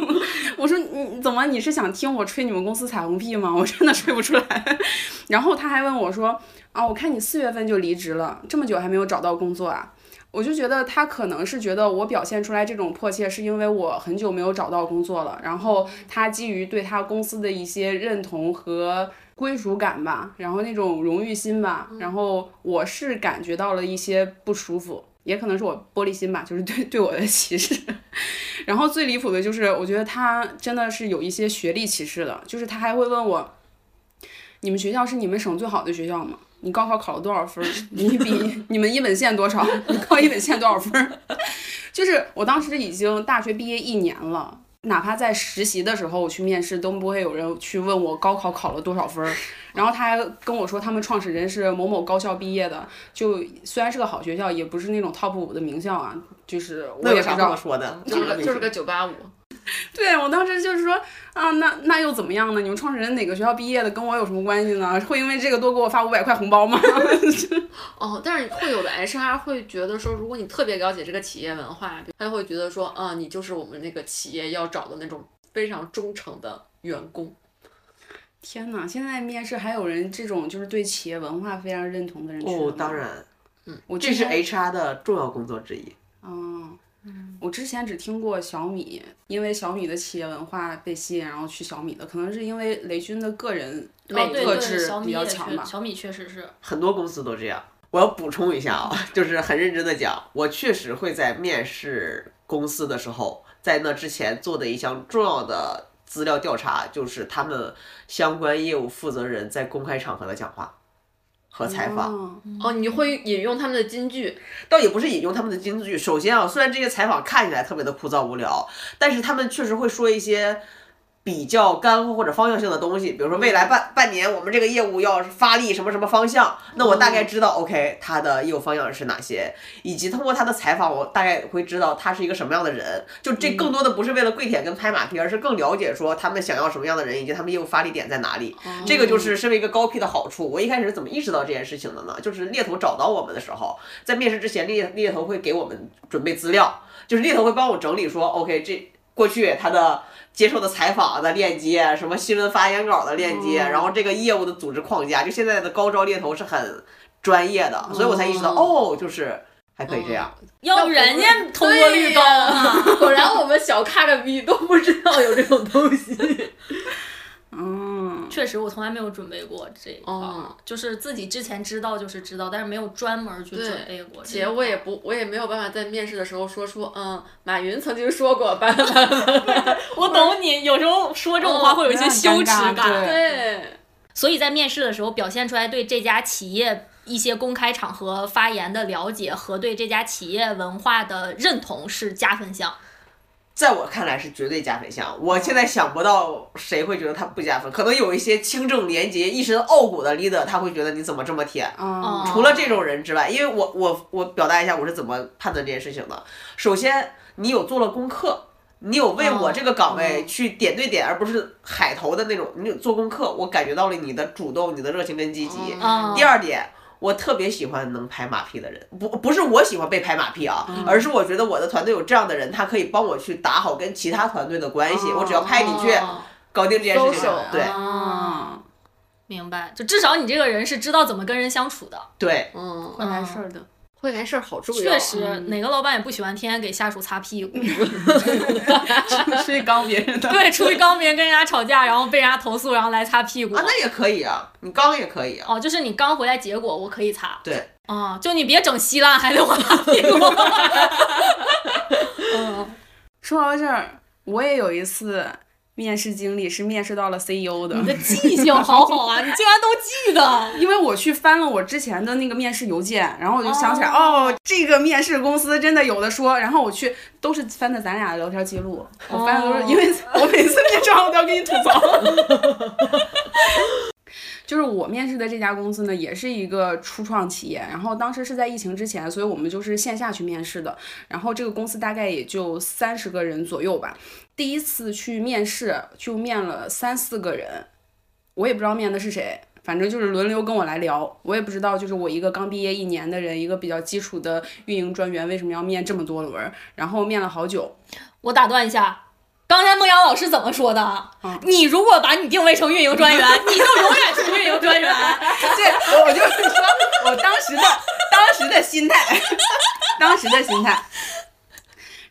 [LAUGHS] 我说你怎么你是想听我吹你们公司彩虹屁吗？我真的吹不出来。然后他还问我说啊，我看你四月份就离职了，这么久还没有找到工作啊？我就觉得他可能是觉得我表现出来这种迫切，是因为我很久没有找到工作了，然后他基于对他公司的一些认同和归属感吧，然后那种荣誉心吧，然后我是感觉到了一些不舒服，也可能是我玻璃心吧，就是对对我的歧视。[LAUGHS] 然后最离谱的就是，我觉得他真的是有一些学历歧视的，就是他还会问我，你们学校是你们省最好的学校吗？你高考考了多少分儿？你比 [LAUGHS] 你们一本线多少？[LAUGHS] 你考一本线多少分儿？[LAUGHS] 就是我当时已经大学毕业一年了，哪怕在实习的时候我去面试，都不会有人去问我高考考了多少分儿。然后他还跟我说，他们创始人是某某高校毕业的，就虽然是个好学校，也不是那种 top 五的名校啊。就是我也不知道能说的？就是个就是个九八五，[LAUGHS] 对我当时就是说啊，那那又怎么样呢？你们创始人哪个学校毕业的，跟我有什么关系呢？会因为这个多给我发五百块红包吗？[LAUGHS] 哦，但是会有的 HR 会觉得说，如果你特别了解这个企业文化，他会觉得说，啊、你就是我们那个企业要找的那种非常忠诚的员工。天哪！现在面试还有人这种就是对企业文化非常认同的人去哦，当然，嗯我这是 HR 的重要工作之一。哦，我之前只听过小米，因为小米的企业文化被吸引，然后去小米的，可能是因为雷军的个人特质比小米也较强吧。确小米确实是，很多公司都这样。我要补充一下啊，就是很认真的讲，我确实会在面试公司的时候，在那之前做的一项重要的资料调查，就是他们相关业务负责人在公开场合的讲话和采访。哦哦，你会引用他们的金句，倒也不是引用他们的金句。首先啊，虽然这些采访看起来特别的枯燥无聊，但是他们确实会说一些比较干货或者方向性的东西。比如说未来半半年我们这个业务要发力什么什么方向，那我大概知道、OK 他的业务方向是哪些，以及通过他的采访，我大概会知道他是一个什么样的人。就这更多的不是为了跪舔跟拍马屁，而是更了解说他们想要什么样的人，以及他们业务发力点在哪里。这个就是身为一个高 P 的好处。我一开始是怎么意识到这件事情的呢？就是猎头找到我们的时候，在面试之前，猎猎头会给我们准备资料，就是猎头会帮我整理说，OK，这过去他的接受的采访的链接，什么新闻发言稿的链接，然后这个业务的组织框架，就现在的高招猎头是很专业的，所以我才意识到，哦，就是还可以这样。要不人家通过率高啊。[LAUGHS] 果然我们小咖的逼都不知道有这种东西。[LAUGHS] [LAUGHS] 嗯，确实，我从来没有准备过这一块就是自己之前知道就是知道，但是没有专门去准备过这一块儿。且我也不，我也没有办法在面试的时候说出，嗯，马云曾经说过，巴拉巴拉巴拉。我懂你，有时候说这种话会有一些羞耻感。对对，所以在面试的时候表现出来对这家企业一些公开场合发言的了解和对这家企业文化的认同是加分项。在我看来是绝对加分项，我现在想不到谁会觉得他不加分，可能有一些清正廉洁、一身傲骨的 leader，他会觉得你怎么这么舔。嗯，除了这种人之外，因为我我我表达一下我是怎么判断这件事情的。首先，你有做了功课，你有为我这个岗位去点对点，而不是海投的那种，你有做功课，我感觉到了你的主动、你的热情跟积极。嗯第二点。我特别喜欢能拍马屁的人，不不是我喜欢被拍马屁啊，而是我觉得我的团队有这样的人，他可以帮我去打好跟其他团队的关系，我只要拍你去哦搞定这件事情。对啊，明白，就至少你这个人是知道怎么跟人相处的。对，嗯，会来事儿的。会来事儿好重要。确实，哪个老板也不喜欢天天给下属擦屁股。[LAUGHS] 出去刚别人的。对，出去刚别人跟人家吵架，然后被人家投诉，然后来擦屁股。啊，那也可以啊，你刚也可以啊，哦，就是你刚回来，结果我可以擦。对，啊、就你别整稀烂，还得我擦屁股。[LAUGHS] 嗯，说到这儿，我也有一次面试经历，是面试到了 CEO 的。你的记性好好啊，你竟然都记得。[LAUGHS] 因为我去翻了我之前的那个面试邮件，然后我就想起来，哦这个面试公司真的有的说。然后我去都是翻的咱俩的聊天记录，我翻的都是，哦因为我每次面试完我都要跟你吐槽。[LAUGHS] 就是我面试的这家公司呢，也是一个初创企业，然后当时是在疫情之前，所以我们就是线下去面试的。然后这个公司大概也就三十个人左右吧。第一次去面试就面了三四个人，我也不知道面的是谁，反正就是轮流跟我来聊。我也不知道，就是我一个刚毕业一年的人，一个比较基础的运营专员，为什么要面这么多轮儿？然后面了好久。我打断一下，刚才孟阳老师怎么说的？你如果把你定位成运营专员，你就永远是运营专员。[LAUGHS] 对我就是说我当时的当时的心态，[LAUGHS] 当时的心态。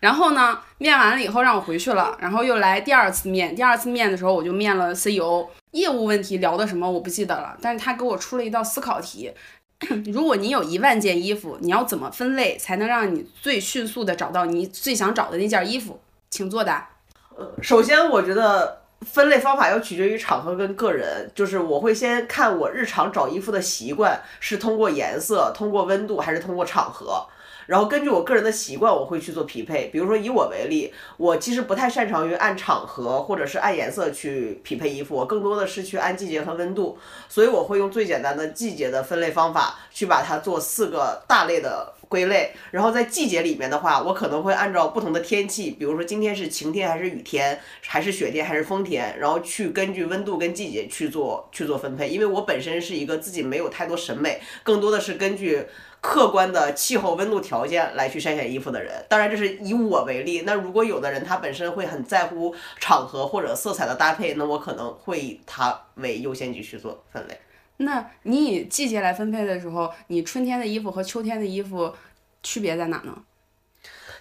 然后呢，面完了以后让我回去了，然后又来第二次面。第二次面的时候，我就面了 CEO，业务问题聊的什么我不记得了，但是他给我出了一道思考题。[COUGHS] 如果你有一万件衣服，你要怎么分类才能让你最迅速的找到你最想找的那件衣服？请作答。呃首先，我觉得分类方法要取决于场合跟个人，就是我会先看我日常找衣服的习惯是通过颜色、通过温度还是通过场合。然后根据我个人的习惯，我会去做匹配。比如说以我为例，我其实不太擅长于按场合或者是按颜色去匹配衣服，我更多的是去按季节和温度。所以我会用最简单的季节的分类方法去把它做四个大类的归类。然后在季节里面的话，我可能会按照不同的天气，比如说今天是晴天还是雨天，还是雪天还是风天，然后去根据温度跟季节去做去做分配。因为我本身是一个自己没有太多审美，更多的是根据。客观的气候温度条件来去筛选衣服的人，当然这是以我为例。那如果有的人他本身会很在乎场合或者色彩的搭配，那我可能会以它为优先级去做分类。那你以季节来分配的时候，你春天的衣服和秋天的衣服区别在哪呢？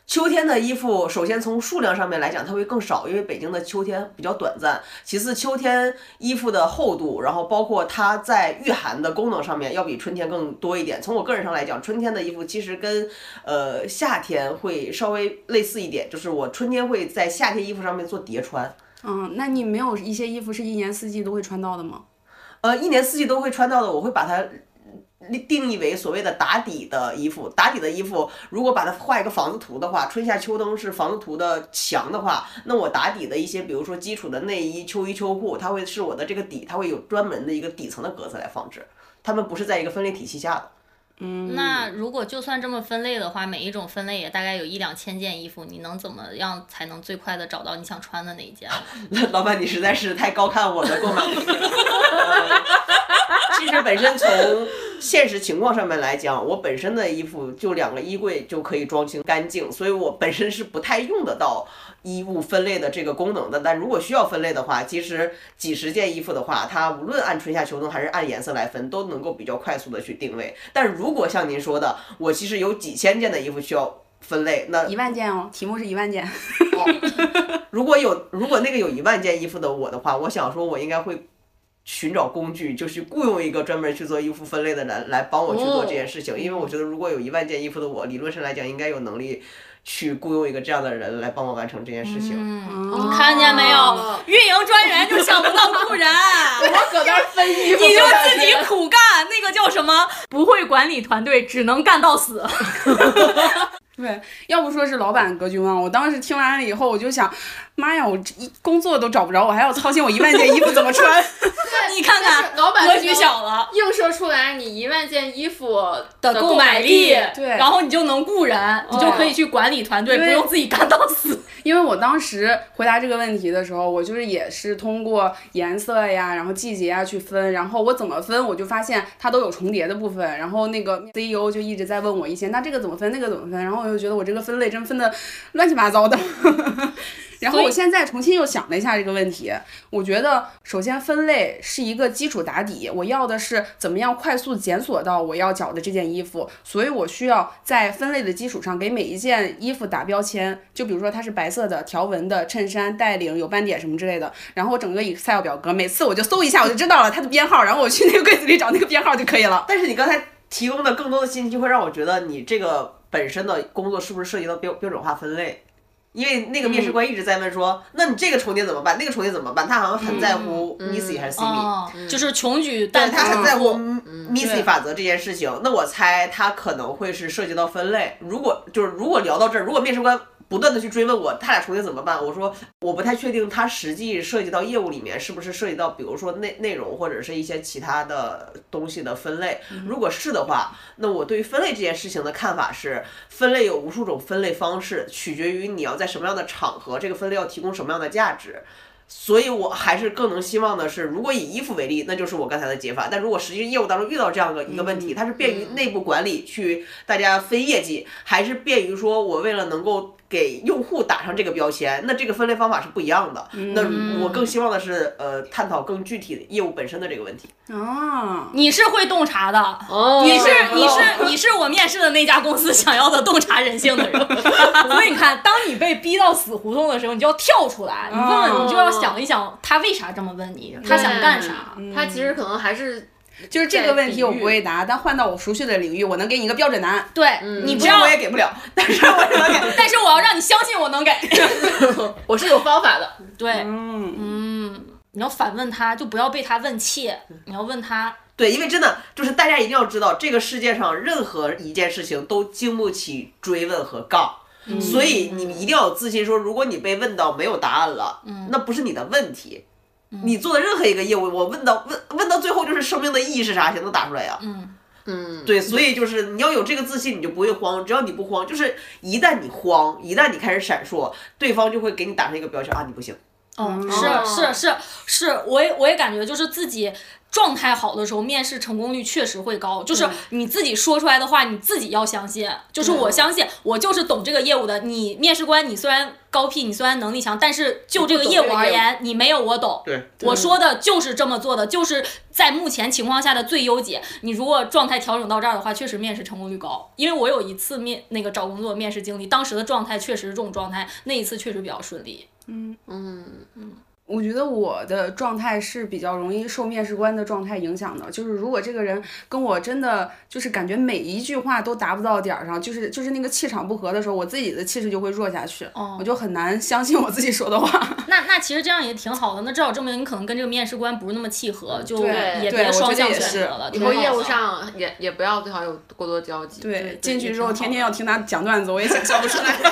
秋天的衣服，首先从数量上面来讲，它会更少，因为北京的秋天比较短暂。其次，秋天衣服的厚度，然后包括它在御寒的功能上面，要比春天更多一点。从我个人上来讲，春天的衣服其实跟呃夏天会稍微类似一点，就是我春天会在夏天衣服上面做叠穿。嗯，那你没有一些衣服是一年四季都会穿到的吗？呃，一年四季都会穿到的，我会把它。定义为所谓的打底的衣服，打底的衣服，如果把它画一个房子图的话，春夏秋冬是房子图的墙的话，那我打底的一些，比如说基础的内衣、秋衣、秋裤，它会是我的这个底，它会有专门的一个底层的格子来放置，它们不是在一个分类体系下的。嗯，那如果就算这么分类的话，每一种分类也大概有一两千件衣服，你能怎么样才能最快的找到你想穿的那一件？[LAUGHS] 老板，你实在是太高看我的购买力了。[LAUGHS] 其实本身从现实情况上面来讲，我本身的衣服就两个衣柜就可以装清干净，所以我本身是不太用得到衣物分类的这个功能的。但如果需要分类的话，其实几十件衣服的话，它无论按春夏秋冬还是按颜色来分，都能够比较快速的去定位。但如果像您说的，我其实有几千件的衣服需要分类，那一万件哦，题目是一万件。如果有如果那个有一万件衣服的我的话，我想说，我应该会寻找工具，就是雇佣一个专门去做衣服分类的人来帮我去做这件事情。因为我觉得，如果有一万件衣服的我，理论上来讲，应该有能力去雇佣一个这样的人来帮我完成这件事情。嗯，你看见没有？运营专员就想不到雇人，[LAUGHS] 我搁那儿分衣服，你就自己苦干，那个叫什么？不会管理团队，只能干到死。[LAUGHS] 对，要不说是老板格局吗。我当时听完了以后，我就想，妈呀，我这一工作都找不着，我还要操心我一万件衣服怎么穿。[LAUGHS] 你看看，老板格局小了，映射出来你一万件衣服的购购买力，对然后你就能雇人，你就可以去管理团队，不用自己干到死。因为我当时回答这个问题的时候，我就是也是通过颜色呀，然后季节啊去分，然后我怎么分，我就发现它都有重叠的部分。然后那个 CEO 就一直在问我一些，那这个怎么分，那个怎么分，然后我就觉得我这个分类真分的乱七八糟的。然后我现在重新又想了一下这个问题，我觉得首先分类是一个基础打底，我要的是怎么样快速检索到我要找的这件衣服，所以我需要在分类的基础上给每一件衣服打标签，就比如说它是白色的条纹的衬衫带领有斑点什么之类的，然后我整个 Excel 表格每次我就搜一下我就知道了它的编号，然后我去那个柜子里找那个编号就可以了。但是你刚才提供的更多的信息，会让我觉得你这个本身的工作是不是涉及到标标准化分类？因为那个面试官一直在问说，那你这个重叠怎么办？那个重叠怎么办？他好像很在乎 Missy 还是 Simi，、哦，就是穷举对但他很在乎嗯。Missy 法则这件事情。那我猜他可能会是涉及到分类。如果就是如果聊到这儿，如果面试官不断的去追问我他俩重叠怎么办，我说我不太确定他实际涉及到业务里面是不是涉及到，比如说内内容或者是一些其他的东西的分类。如果是的话，那我对于分类这件事情的看法是，分类有无数种分类方式，取决于你要在什么样的场合，这个分类要提供什么样的价值。所以我还是更能希望的是，如果以衣服为例，那就是我刚才的解法。但如果实际业务当中遇到这样的一个问题，它是便于内部管理去大家分业绩，还是便于说我为了能够给用户打上这个标签，那这个分类方法是不一样的。那我更希望的是，呃，探讨更具体的业务本身的这个问题。啊，你是会洞察的，哦。你是你是你是我面试的那家公司想要的洞察人性的人，[LAUGHS] 所以你看，当你被逼到死胡同的时候，你就要跳出来，你问问，你就要想一想他为啥这么问你，他想干啥。他其实可能还是就是这个问题我不会答，但换到我熟悉的领域，我能给你一个标准答案。对你不要我，也给不了，但是我也能给。[LAUGHS] 但是我要让你相信我能给。[LAUGHS] [LAUGHS] 我是有方法的。对，嗯，嗯，你要反问他，就不要被他问切，你要问他，对，因为真的就是大家一定要知道，这个世界上任何一件事情都经不起追问和杠。所以你们一定要有自信说，如果你被问到没有答案了，那不是你的问题。你做的任何一个业务，我问到问问到最后就是生命的意义是啥，谁能答出来呀？嗯，嗯，对，所以就是你要有这个自信，你就不会慌。只要你不慌，就是一旦你慌，一旦你开始闪烁，对方就会给你打上一个标签啊，你不行。哦，哦是是是是，我也我也感觉就是自己状态好的时候，面试成功率确实会高。就是你自己说出来的话，你自己要相信。就是我相信，我就是懂这个业务的。你面试官，你虽然高 P，你虽然能力强，但是就这个业务而言，你没有我懂。对，我说的就是这么做的，就是在目前情况下的最优解。你如果状态调整到这儿的话，确实面试成功率高。因为我有一次面那个找工作面试经历，当时的状态确实是这种状态，那一次确实比较顺利。我觉得我的状态是比较容易受面试官的状态影响的，就是如果这个人跟我真的就是感觉每一句话都达不到点儿上，就是就是那个气场不合的时候，我自己的气势就会弱下去，哦我就很难相信我自己说的话。那那其实这样也挺好的，那至少证明你可能跟这个面试官不是那么契合，就对也对我觉别双向得也是选择了。以后业务上也也不要最好有过多交集。对，进去之后天天要听他讲段子，我也想笑不出来。[LAUGHS]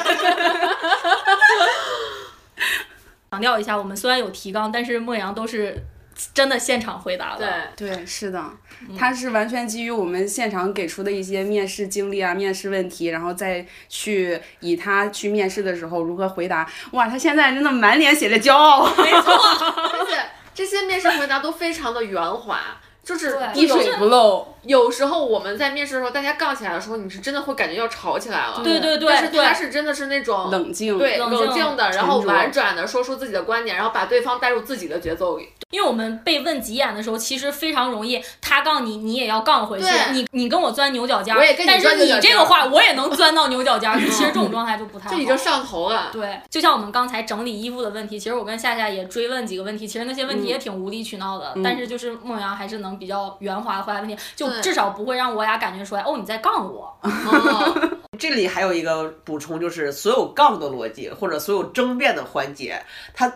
强调一下，我们虽然有提纲，但是莫阳都是真的现场回答的。对，对，是的，他是完全基于我们现场给出的一些面试经历啊、面试问题，然后再去以他去面试的时候如何回答。哇，他现在真的满脸写着骄傲。没错，[LAUGHS] 而且这些面试回答都非常的圆滑，就是滴水不漏。有时候我们在面试的时候，大家杠起来的时候，你是真的会感觉要吵起来了。对对对但是他是真的是那种冷静对冷静冷静的，然后婉转的说出自己的观点，然后把对方带入自己的节奏里。因为我们被问急眼的时候，其实非常容易，他杠你，你也要杠回去。对你你跟我钻牛角尖儿，我也跟你但是你钻牛角尖儿这个话我也能钻到牛角尖儿。其实这种 [LAUGHS] 状态就不太好。就已经上头了。对，就像我们刚才整理衣服的问题，其实我跟夏夏也追问几个问题，其实那些问题也挺无理取闹的，但是就是梦阳还是能比较圆滑的回答问题，就对至少不会让我俩感觉出来哦你在杠我。哦，[LAUGHS] 这里还有一个补充，就是所有杠的逻辑或者所有争辩的环节，它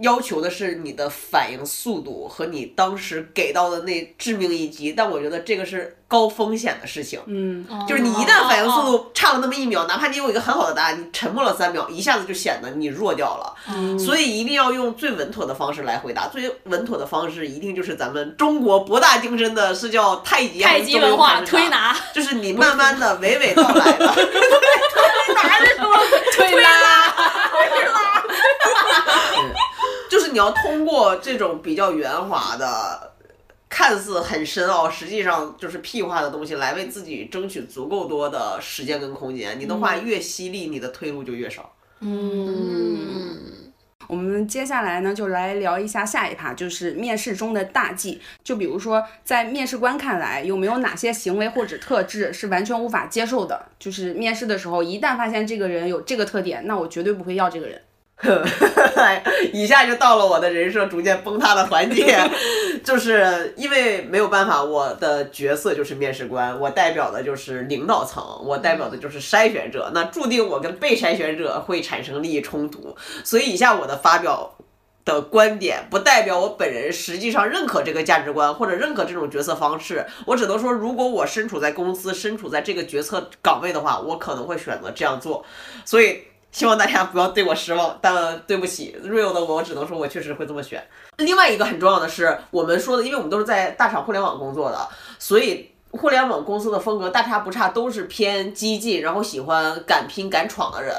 要求的是你的反应速度和你当时给到的那致命一击。但我觉得这个是高风险的事情，嗯，就是你一旦反应速度差了那么一秒，哪怕你有一个很好的答案，你沉默了三秒，一下子就显得你弱掉了。嗯所以一定要用最稳妥的方式来回答。最稳妥的方式一定就是咱们中国博大精深的，是叫太极还太极文化推拿，就是你慢慢的、娓娓道来的。[LAUGHS] 推拉。[LAUGHS] 就是 [LAUGHS] 你要通过这种比较圆滑的、看似很深奥，实际上就是屁话的东西，来为自己争取足够多的时间跟空间。你的话越犀利，你的退路就越少。嗯，我们接下来呢，就来聊一下下一趴，就是面试中的大忌。就比如说，在面试官看来，有没有哪些行为或者特质是完全无法接受的？就是面试的时候，一旦发现这个人有这个特点，那我绝对不会要这个人。[LAUGHS] 以下就到了我的人设逐渐崩塌的环节，[LAUGHS] 就是因为没有办法，我的角色就是面试官，我代表的就是领导层，我代表的就是筛选者，那注定我跟被筛选者会产生利益冲突，所以以下我的发表。的观点不代表我本人实际上认可这个价值观或者认可这种决策方式，我只能说，如果我身处在公司，身处在这个决策岗位的话，我可能会选择这样做。所以希望大家不要对我失望，但对不起，real 的我，我只能说我确实会这么选。另外一个很重要的是，我们说的，因为我们都是在大厂互联网工作的，所以互联网公司的风格大差不差，都是偏激进，然后喜欢敢拼敢闯的人。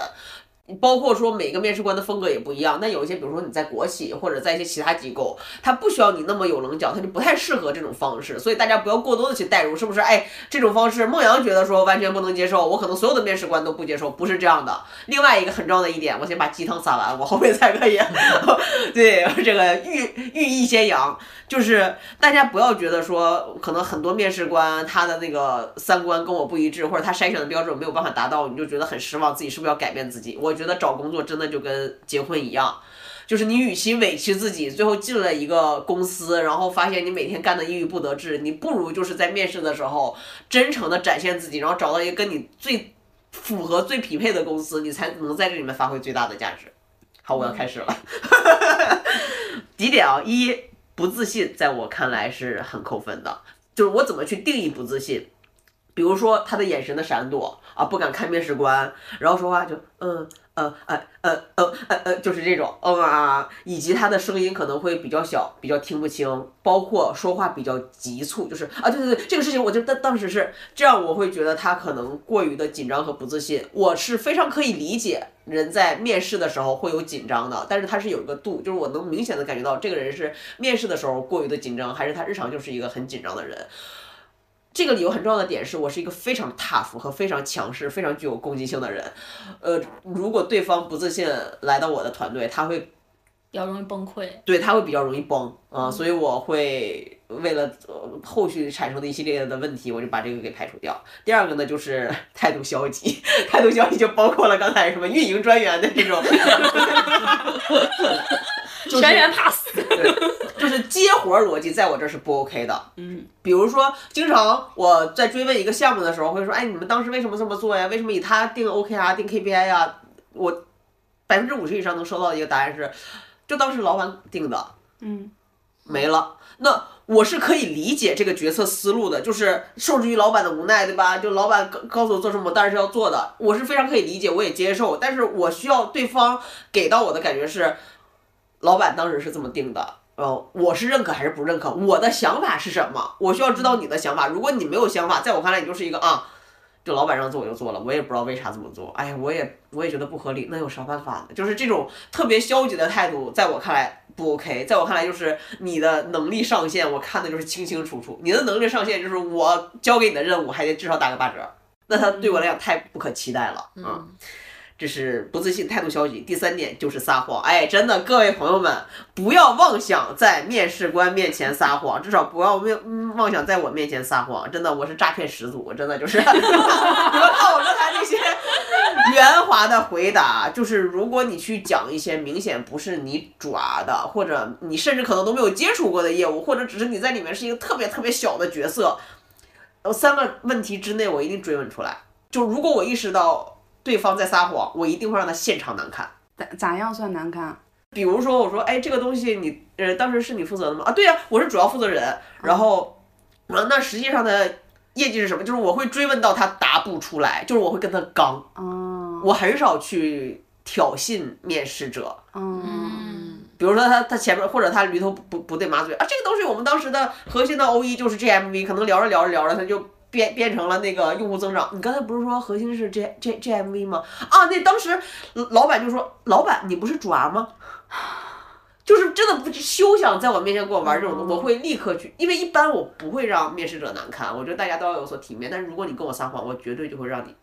包括说每个面试官的风格也不一样，那有一些，比如说你在国企或者在一些其他机构，他不需要你那么有棱角，他就不太适合这种方式，所以大家不要过多的去代入，是不是？哎，这种方式，孟阳觉得说完全不能接受，我可能所有的面试官都不接受，不是这样的。另外一个很重要的一点，我先把鸡汤撒完，我后面才可以。对，这个欲欲意先扬，就是大家不要觉得说，可能很多面试官他的那个三观跟我不一致，或者他筛选的标准没有办法达到，你就觉得很失望，自己是不是要改变自己？我觉得找工作真的就跟结婚一样。就是你与其委屈自己，最后进了一个公司，然后发现你每天干的抑郁不得志，你不如就是在面试的时候真诚的展现自己，然后找到一个跟你最符合、最匹配的公司，你才能在这里面发挥最大的价值。好，我要开始了。[LAUGHS] 几点啊？一不自信，在我看来是很扣分的。就是我怎么去定义不自信？比如说他的眼神的闪躲啊，不敢看面试官，然后说话就嗯呃呃呃呃呃呃，就是这种嗯啊，以及他的声音可能会比较小，比较听不清，包括说话比较急促，就是啊对对对，这个事情我就当当时是这样，我会觉得他可能过于的紧张和不自信。我是非常可以理解人在面试的时候会有紧张的，但是他是有一个度，就是我能明显的感觉到这个人是面试的时候过于的紧张，还是他日常就是一个很紧张的人。这个理由很重要的点是我是一个非常 tough 和非常强势、非常具有攻击性的人。呃，如果对方不自信来到我的团队，他会比较容易崩溃。对他会比较容易崩啊、所以我会为了、呃后续产生的一系列的问题，我就把这个给排除掉。第二个呢，就是 [LAUGHS] 态度消极，[LAUGHS] 态度消极就包括了刚才什么运营专员的这种，[LAUGHS] 就是全员怕死。就是接活儿逻辑在我这儿是不 OK 的。嗯，比如说，经常我在追问一个项目的时候，会说，哎，你们当时为什么这么做呀？为什么以他定 OKR、定 KPI 呀？我百分之五十以上能收到的一个答案是，就当时老板定的。嗯，没了。那我是可以理解这个决策思路的，就是受制于老板的无奈，对吧？就老板告告诉我做什么，我当然是要做的，我是非常可以理解，我也接受。但是我需要对方给到我的感觉是，老板当时是这么定的。呃，我是认可还是不认可？我的想法是什么？我需要知道你的想法。如果你没有想法，在我看来，你就是一个啊，就老板让做我就做了，我也不知道为啥这么做。哎呀，我也我也觉得不合理，那有啥办法呢？就是这种特别消极的态度，在我看来不 OK。在我看来，就是你的能力上限，我看的就是清清楚楚。你的能力上限就是我交给你的任务，还得至少打个八折。那他对我来讲太不可期待了啊！这是不自信、态度消极。第三点就是撒谎。哎，真的，各位朋友们，不要妄想在面试官面前撒谎，至少不要妄嗯妄想在我面前撒谎。真的，我是诈骗始祖，真的就是。[LAUGHS] [LAUGHS] 你们看我刚才那些圆滑的回答，就是如果你去讲一些明显不是你抓的，或者你甚至可能都没有接触过的业务，或者只是你在里面是一个特别特别小的角色，呃，三个问题之内我一定追问出来。就如果我意识到对方在撒谎，我一定会让他现场难看。咋咋样算难看？比如说，我说，哎，这个东西你呃当时是你负责的吗？啊，对呀、我是主要负责人。然后，啊，那实际上的业绩是什么？就是我会追问到他答不出来，就是我会跟他刚，哦，我很少去挑衅面试者。嗯，嗯，比如说他他前面或者他驴头不不对马嘴啊，这个东西我们当时的核心的 O E 就是 GMV，可能聊着聊着聊着他就变变成了那个用户增长。你刚才不是说核心是 G G GMV 吗？啊，那当时老板就说，老板你不是主 R 吗？就是真的不休想在我面前跟我玩这种东西，我会立刻去，因为一般我不会让面试者难堪，我觉得大家都要有所体面。但是如果你跟我撒谎，我绝对就会让你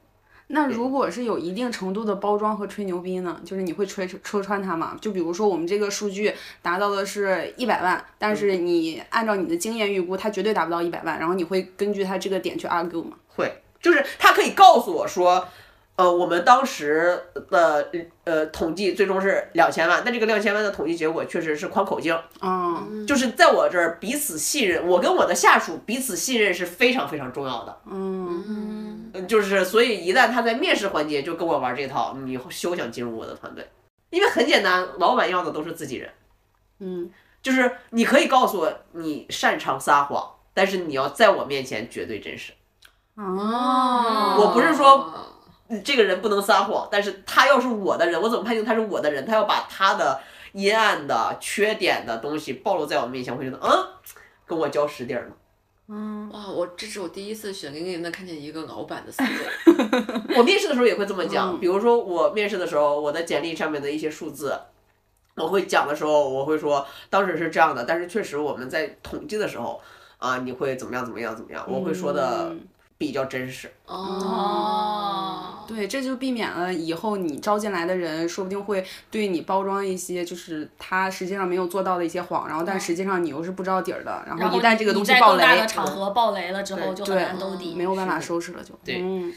那如果是有一定程度的包装和吹牛逼呢？就是你会吹戳穿他吗？就比如说我们这个数据达到的是一百万，但是你按照你的经验预估，它绝对达不到一百万，然后你会根据它这个点去 argue 吗？会，就是他可以告诉我说，呃，我们当时的呃统计最终是两千万，但这个两千万的统计结果确实是宽口径，嗯就是在我这儿彼此信任，我跟我的下属彼此信任是非常非常重要的。嗯嗯，就是所以一旦他在面试环节就跟我玩这套，你以后休想进入我的团队，因为很简单，老板要的都是自己人。嗯就是你可以告诉我你擅长撒谎，但是你要在我面前绝对真实。哦，我不是说嗯这个人不能撒谎，但是他要是我的人，我怎么判定他是我的人？他要把他的阴暗的、缺点的东西暴露在我面前，我会觉得，嗯，跟我交实底儿呢。嗯，哇，我这是我第一次血淋淋的看见一个老板的思维。[LAUGHS] 我面试的时候也会这么讲，嗯。比如说我面试的时候，我的简历上面的一些数字，我会讲的时候，我会说当时是这样的，但是确实我们在统计的时候啊，你会怎么样怎么样怎么样，我会说的嗯比较真实。哦，对，这就避免了以后你招进来的人，说不定会对你包装一些就是他实际上没有做到的一些谎，然后但实际上你又是不知道底儿的，然然后后一旦这个东西爆雷在更大的，场合爆雷了之后，对就很难兜底。没有办法收拾了就。对嗯，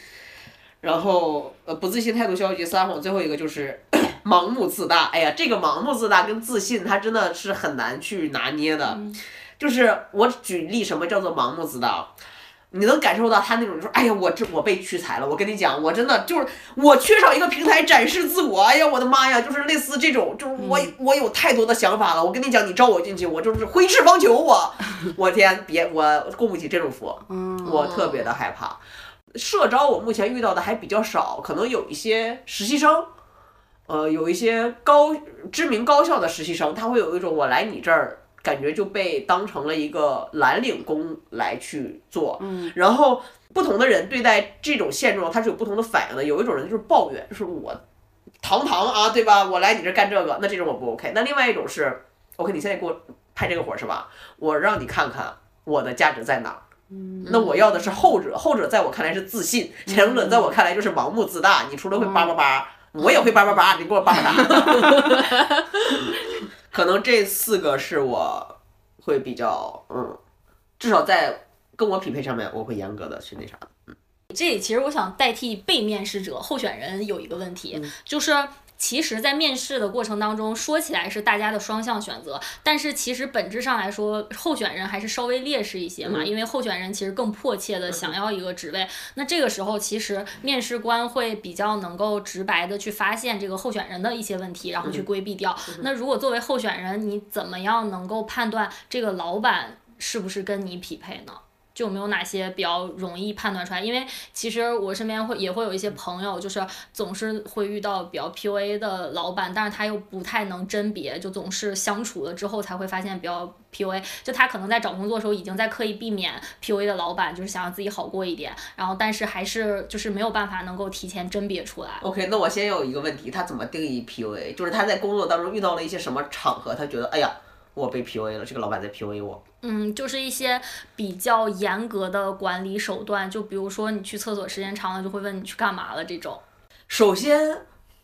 然后呃，不自信、态度消极、撒谎，最后一个就是 [COUGHS] 盲目自大。哎呀，这个盲目自大跟自信，它真的是很难去拿捏的。就是我举例，什么叫做盲目自大？你能感受到他那种，就是哎呀，我这我被屈才了。我跟你讲，我真的就是我缺少一个平台展示自我。哎呀，我的妈呀，就是类似这种，就是我、我有太多的想法了。我跟你讲，你招我进去，我就是挥斥方遒。我，[LAUGHS] 我天，别我供不起这种福，我特别的害怕。社招我目前遇到的还比较少，可能有一些实习生，呃，有一些高知名高校的实习生，他会有一种我来你这儿。感觉就被当成了一个蓝领工来去做，嗯，然后不同的人对待这种现状，他是有不同的反应的。有一种人就是抱怨，就是我堂堂啊，对吧？我来你这干这个，那这种我不 OK。那另外一种是，OK，你现在给我派这个活儿是吧？我让你看看我的价值在哪儿。那我要的是后者，后者在我看来是自信，前者在我看来就是盲目自大。你除了会叭叭叭，我也会叭叭叭，你给我叭叭叭。[LAUGHS] 可能这四个是我会比较，嗯，至少在跟我匹配上面，我会严格的去那啥的。这里其实我想代替被面试者候选人有一个问题，就是。其实，在面试的过程当中，说起来是大家的双向选择，但是其实本质上来说，候选人还是稍微劣势一些嘛，因为候选人其实更迫切的想要一个职位。那这个时候，其实面试官会比较能够直白的去发现这个候选人的一些问题，然后去规避掉。那如果作为候选人，你怎么样能够判断这个老板是不是跟你匹配呢？有没有哪些比较容易判断出来？因为其实我身边会也会有一些朋友，就是总是会遇到比较 PUA 的老板，但是他又不太能甄别，就总是相处了之后才会发现比较 PUA。就他可能在找工作的时候已经在刻意避免 PUA 的老板，就是想让自己好过一点，然后但是还是就是没有办法能够提前甄别出来。OK，那我先有一个问题，他怎么定义 PUA？就是他在工作当中遇到了一些什么场合，他觉得哎呀，我被 PUA 了，这个老板在 PUA 我。嗯，就是一些比较严格的管理手段，就比如说你去厕所时间长了，就会问你去干嘛了这种。首先，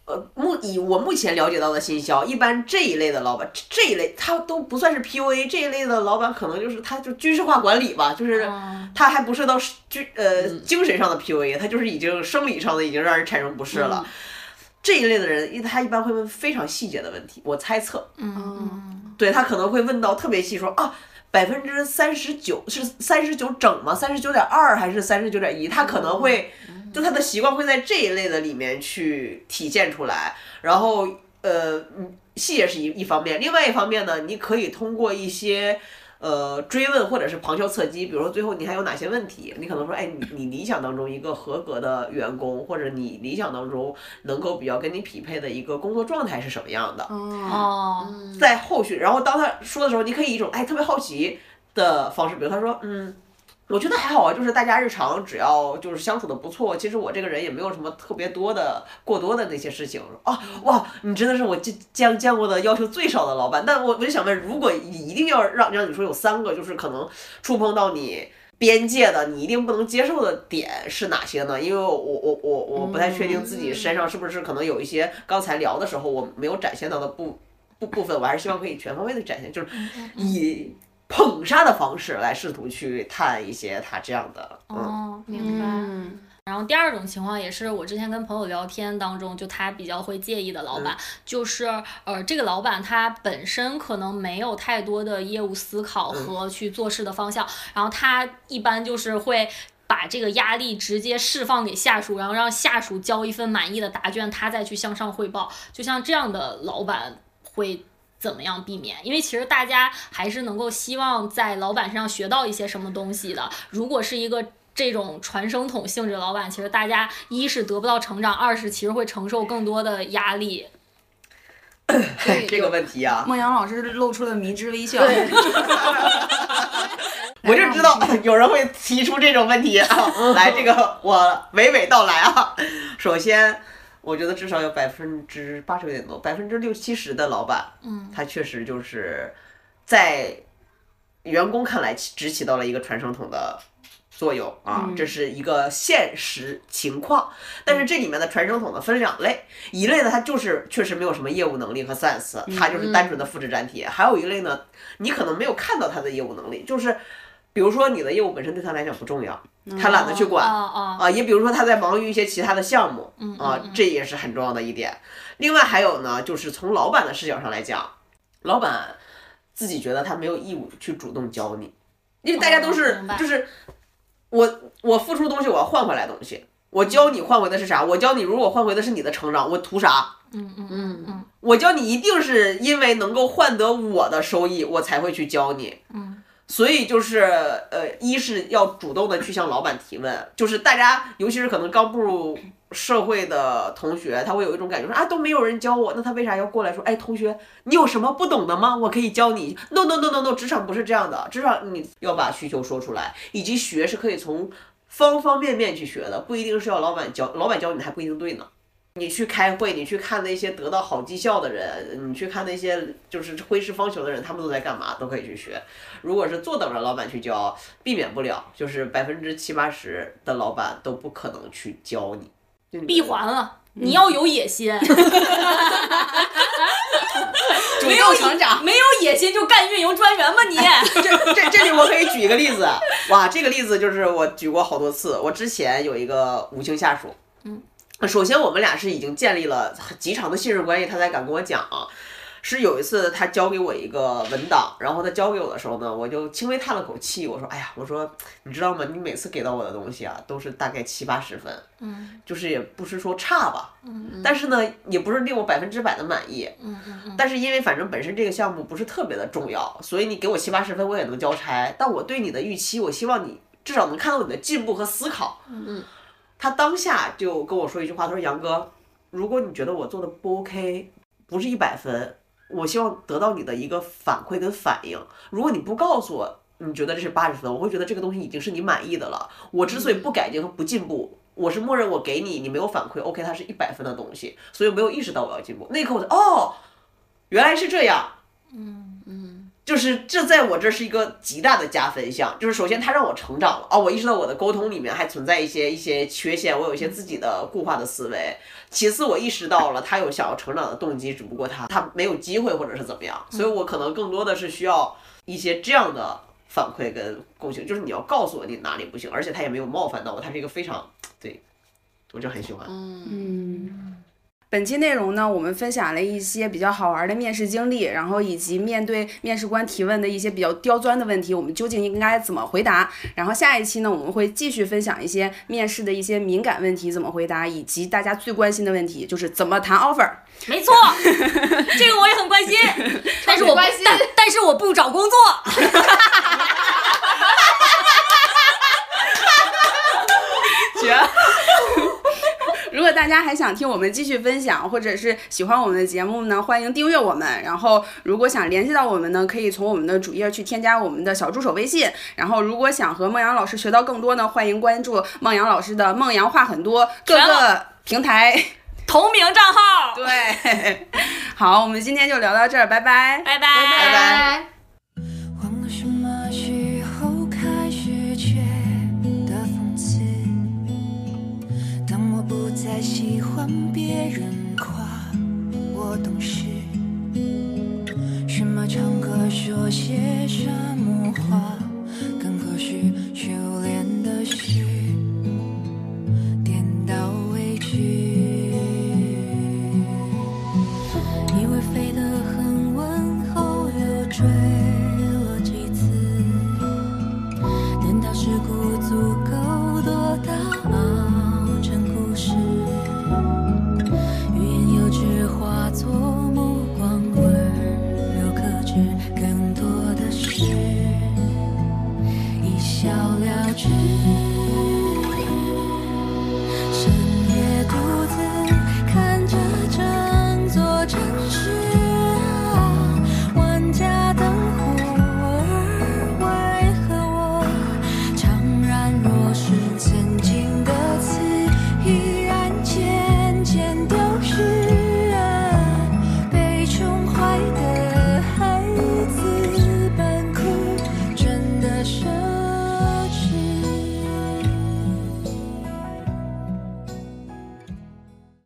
呃，目以我目前了解到的新销，一般这一类的老板，这这一类他都不算是 PUA，这一类的老板可能就是他就军事化管理吧，就是嗯他还不是到军呃精神上的 PUA，他就是已经生理上的已经让人产生不适了。这一类的人，一他一般会问非常细节的问题，我猜测，嗯，对他可能会问到特别细，说啊，百分之三十九是三十九整吗？三十九点二还是三十九点一？他可能会，就他的习惯会在这一类的里面去体现出来。然后呃，嗯细也是一一方面，另外一方面呢，你可以通过一些。呃，追问或者是旁敲侧击，比如说最后你还有哪些问题？你可能说，哎，你你理想当中一个合格的员工，或者你理想当中能够比较跟你匹配的一个工作状态是什么样的？哦，在后续，然后当他说的时候，你可以以一种哎特别好奇的方式，比如他说，嗯，我觉得还好啊，就是大家日常只要就是相处的不错，其实我这个人也没有什么特别多的过多的那些事情。啊，哇，你真的是我见见见过的要求最少的老板。但我我就想问，如果一定要让让你说有三个，就是可能触碰到你。边界的你一定不能接受的点是哪些呢？因为我我我我不太确定自己身上是不是可能有一些刚才聊的时候我没有展现到的部部部分，我还是希望可以全方位的展现，就是以捧杀的方式来试图去探一些他这样的，嗯，哦，明白。嗯然后第二种情况也是我之前跟朋友聊天当中，就他比较会介意的老板，就是呃这个老板他本身可能没有太多的业务思考和去做事的方向，然后他一般就是会。把这个压力直接释放给下属，然后让下属交一份满意的答卷，他再去向上汇报。就像这样的老板会怎么样避免？因为其实大家还是能够希望在老板身上学到一些什么东西的。如果是一个这种传声筒性质的老板，其实大家一是得不到成长，二是其实会承受更多的压力。[LAUGHS] 这个问题啊，孟阳老师露出了迷之微笑。[LAUGHS] 我就知道有人会提出这种问题啊。[LAUGHS] 来，这个我娓娓道来啊。首先，我觉得至少有百分之八十有点多，百分之六七十的老板，嗯，他确实就是在员工看来只起到了一个传声筒的作用啊，这是一个现实情况。但是这里面的传声筒呢分两类，一类呢他就是确实没有什么业务能力和 sense，他就是单纯的复制粘贴；还有一类呢，你可能没有看到他的业务能力，就是比如说你的业务本身对他来讲不重要，他懒得去管。啊也比如说他在忙于一些其他的项目，嗯啊，这也是很重要的一点。另外还有呢，就是从老板的视角上来讲，老板自己觉得他没有义务去主动教你，因为大家都是、就是我我付出东西，我要换回来东西。我教你换回的是啥？我教你，如果换回的是你的成长，我图啥？嗯嗯嗯嗯我教你一定是因为能够换得我的收益，我才会去教你。嗯，所以就是呃，一是要主动的去向老板提问，就是大家尤其是可能刚步入社会的同学，他会有一种感觉说啊都没有人教我，那他为啥要过来说哎同学你有什么不懂的吗？我可以教你。No No No No No，职场不是这样的，职场你要把需求说出来，以及学是可以从方方面面去学的，不一定是要老板教，老板教你还不一定对呢。你去开会，你去看那些得到好绩效的人，你去看那些就是挥师方遒的人，他们都在干嘛，都可以去学。如果是坐等着老板去教，避免不了，就是百分之七八十的老板都不可能去教你。就你闭环了。你要有野心，[LAUGHS] 主动成长。没有野心就干运营专员吧你。这这这里我可以举一个例子，哇，这个例子就是我举过好多次。我之前有一个五星下属，嗯，首先我们俩是已经建立了极长的信任关系，他才敢跟我讲啊。是有一次他交给我一个文档，然后他交给我的时候呢，我就轻微叹了口气，我说：“哎呀，我说你知道吗？你每次给到我的东西啊，都是大概七八十分，嗯就是也不是说差吧，嗯但是呢，也不是令我百分之百的满意。嗯嗯嗯，但是因为反正本身这个项目不是特别的重要，所以你给我七八十分我也能交差。但我对你的预期，我希望你至少能看到你的进步和思考。嗯，他当下就跟我说一句话，他说：“杨哥，如果你觉得我做的不 OK，不是一百分，我希望得到你的一个反馈跟反应。如果你不告诉我你觉得这是八十分，我会觉得这个东西已经是你满意的了。我之所以不改进和不进步。”我是默认我给你，你没有反馈，OK，它是一百分的东西，所以我没有意识到我要进步。那一刻我就哦，原来是这样，嗯就是这在我这是一个极大的加分项，就是首先它让我成长了哦，我意识到我的沟通里面还存在一些一些缺陷，我有一些自己的固化的思维。其次，我意识到了他有想要成长的动机，只不过他他没有机会或者是怎么样，所以我可能更多的是需要一些这样的反馈跟共情，就是你要告诉我你哪里不行，而且他也没有冒犯到我，他是一个非常对，我就很喜欢。嗯嗯，本期内容呢，我们分享了一些比较好玩的面试经历，然后以及面对面试官提问的一些比较刁钻的问题，我们究竟应该怎么回答？然后下一期呢，我们会继续分享一些面试的一些敏感问题怎么回答，以及大家最关心的问题，就是怎么谈 offer。没错，这个我也很关心，[LAUGHS] 但是我关心但但是我不找工作。[LAUGHS] [LAUGHS] 绝了！如果大家还想听我们继续分享，或者是喜欢我们的节目呢，欢迎订阅我们。然后，如果想联系到我们呢，可以从我们的主页去添加我们的小助手微信。然后，如果想和孟阳老师学到更多呢，欢迎关注孟阳老师的“孟阳话很多”各个平台。同名账号，对，[LAUGHS] 好，我们今天就聊到这儿，拜拜。拜拜拜拜。忘还喜欢别人夸我懂事，什么场合说些什么话，更可是修炼的是。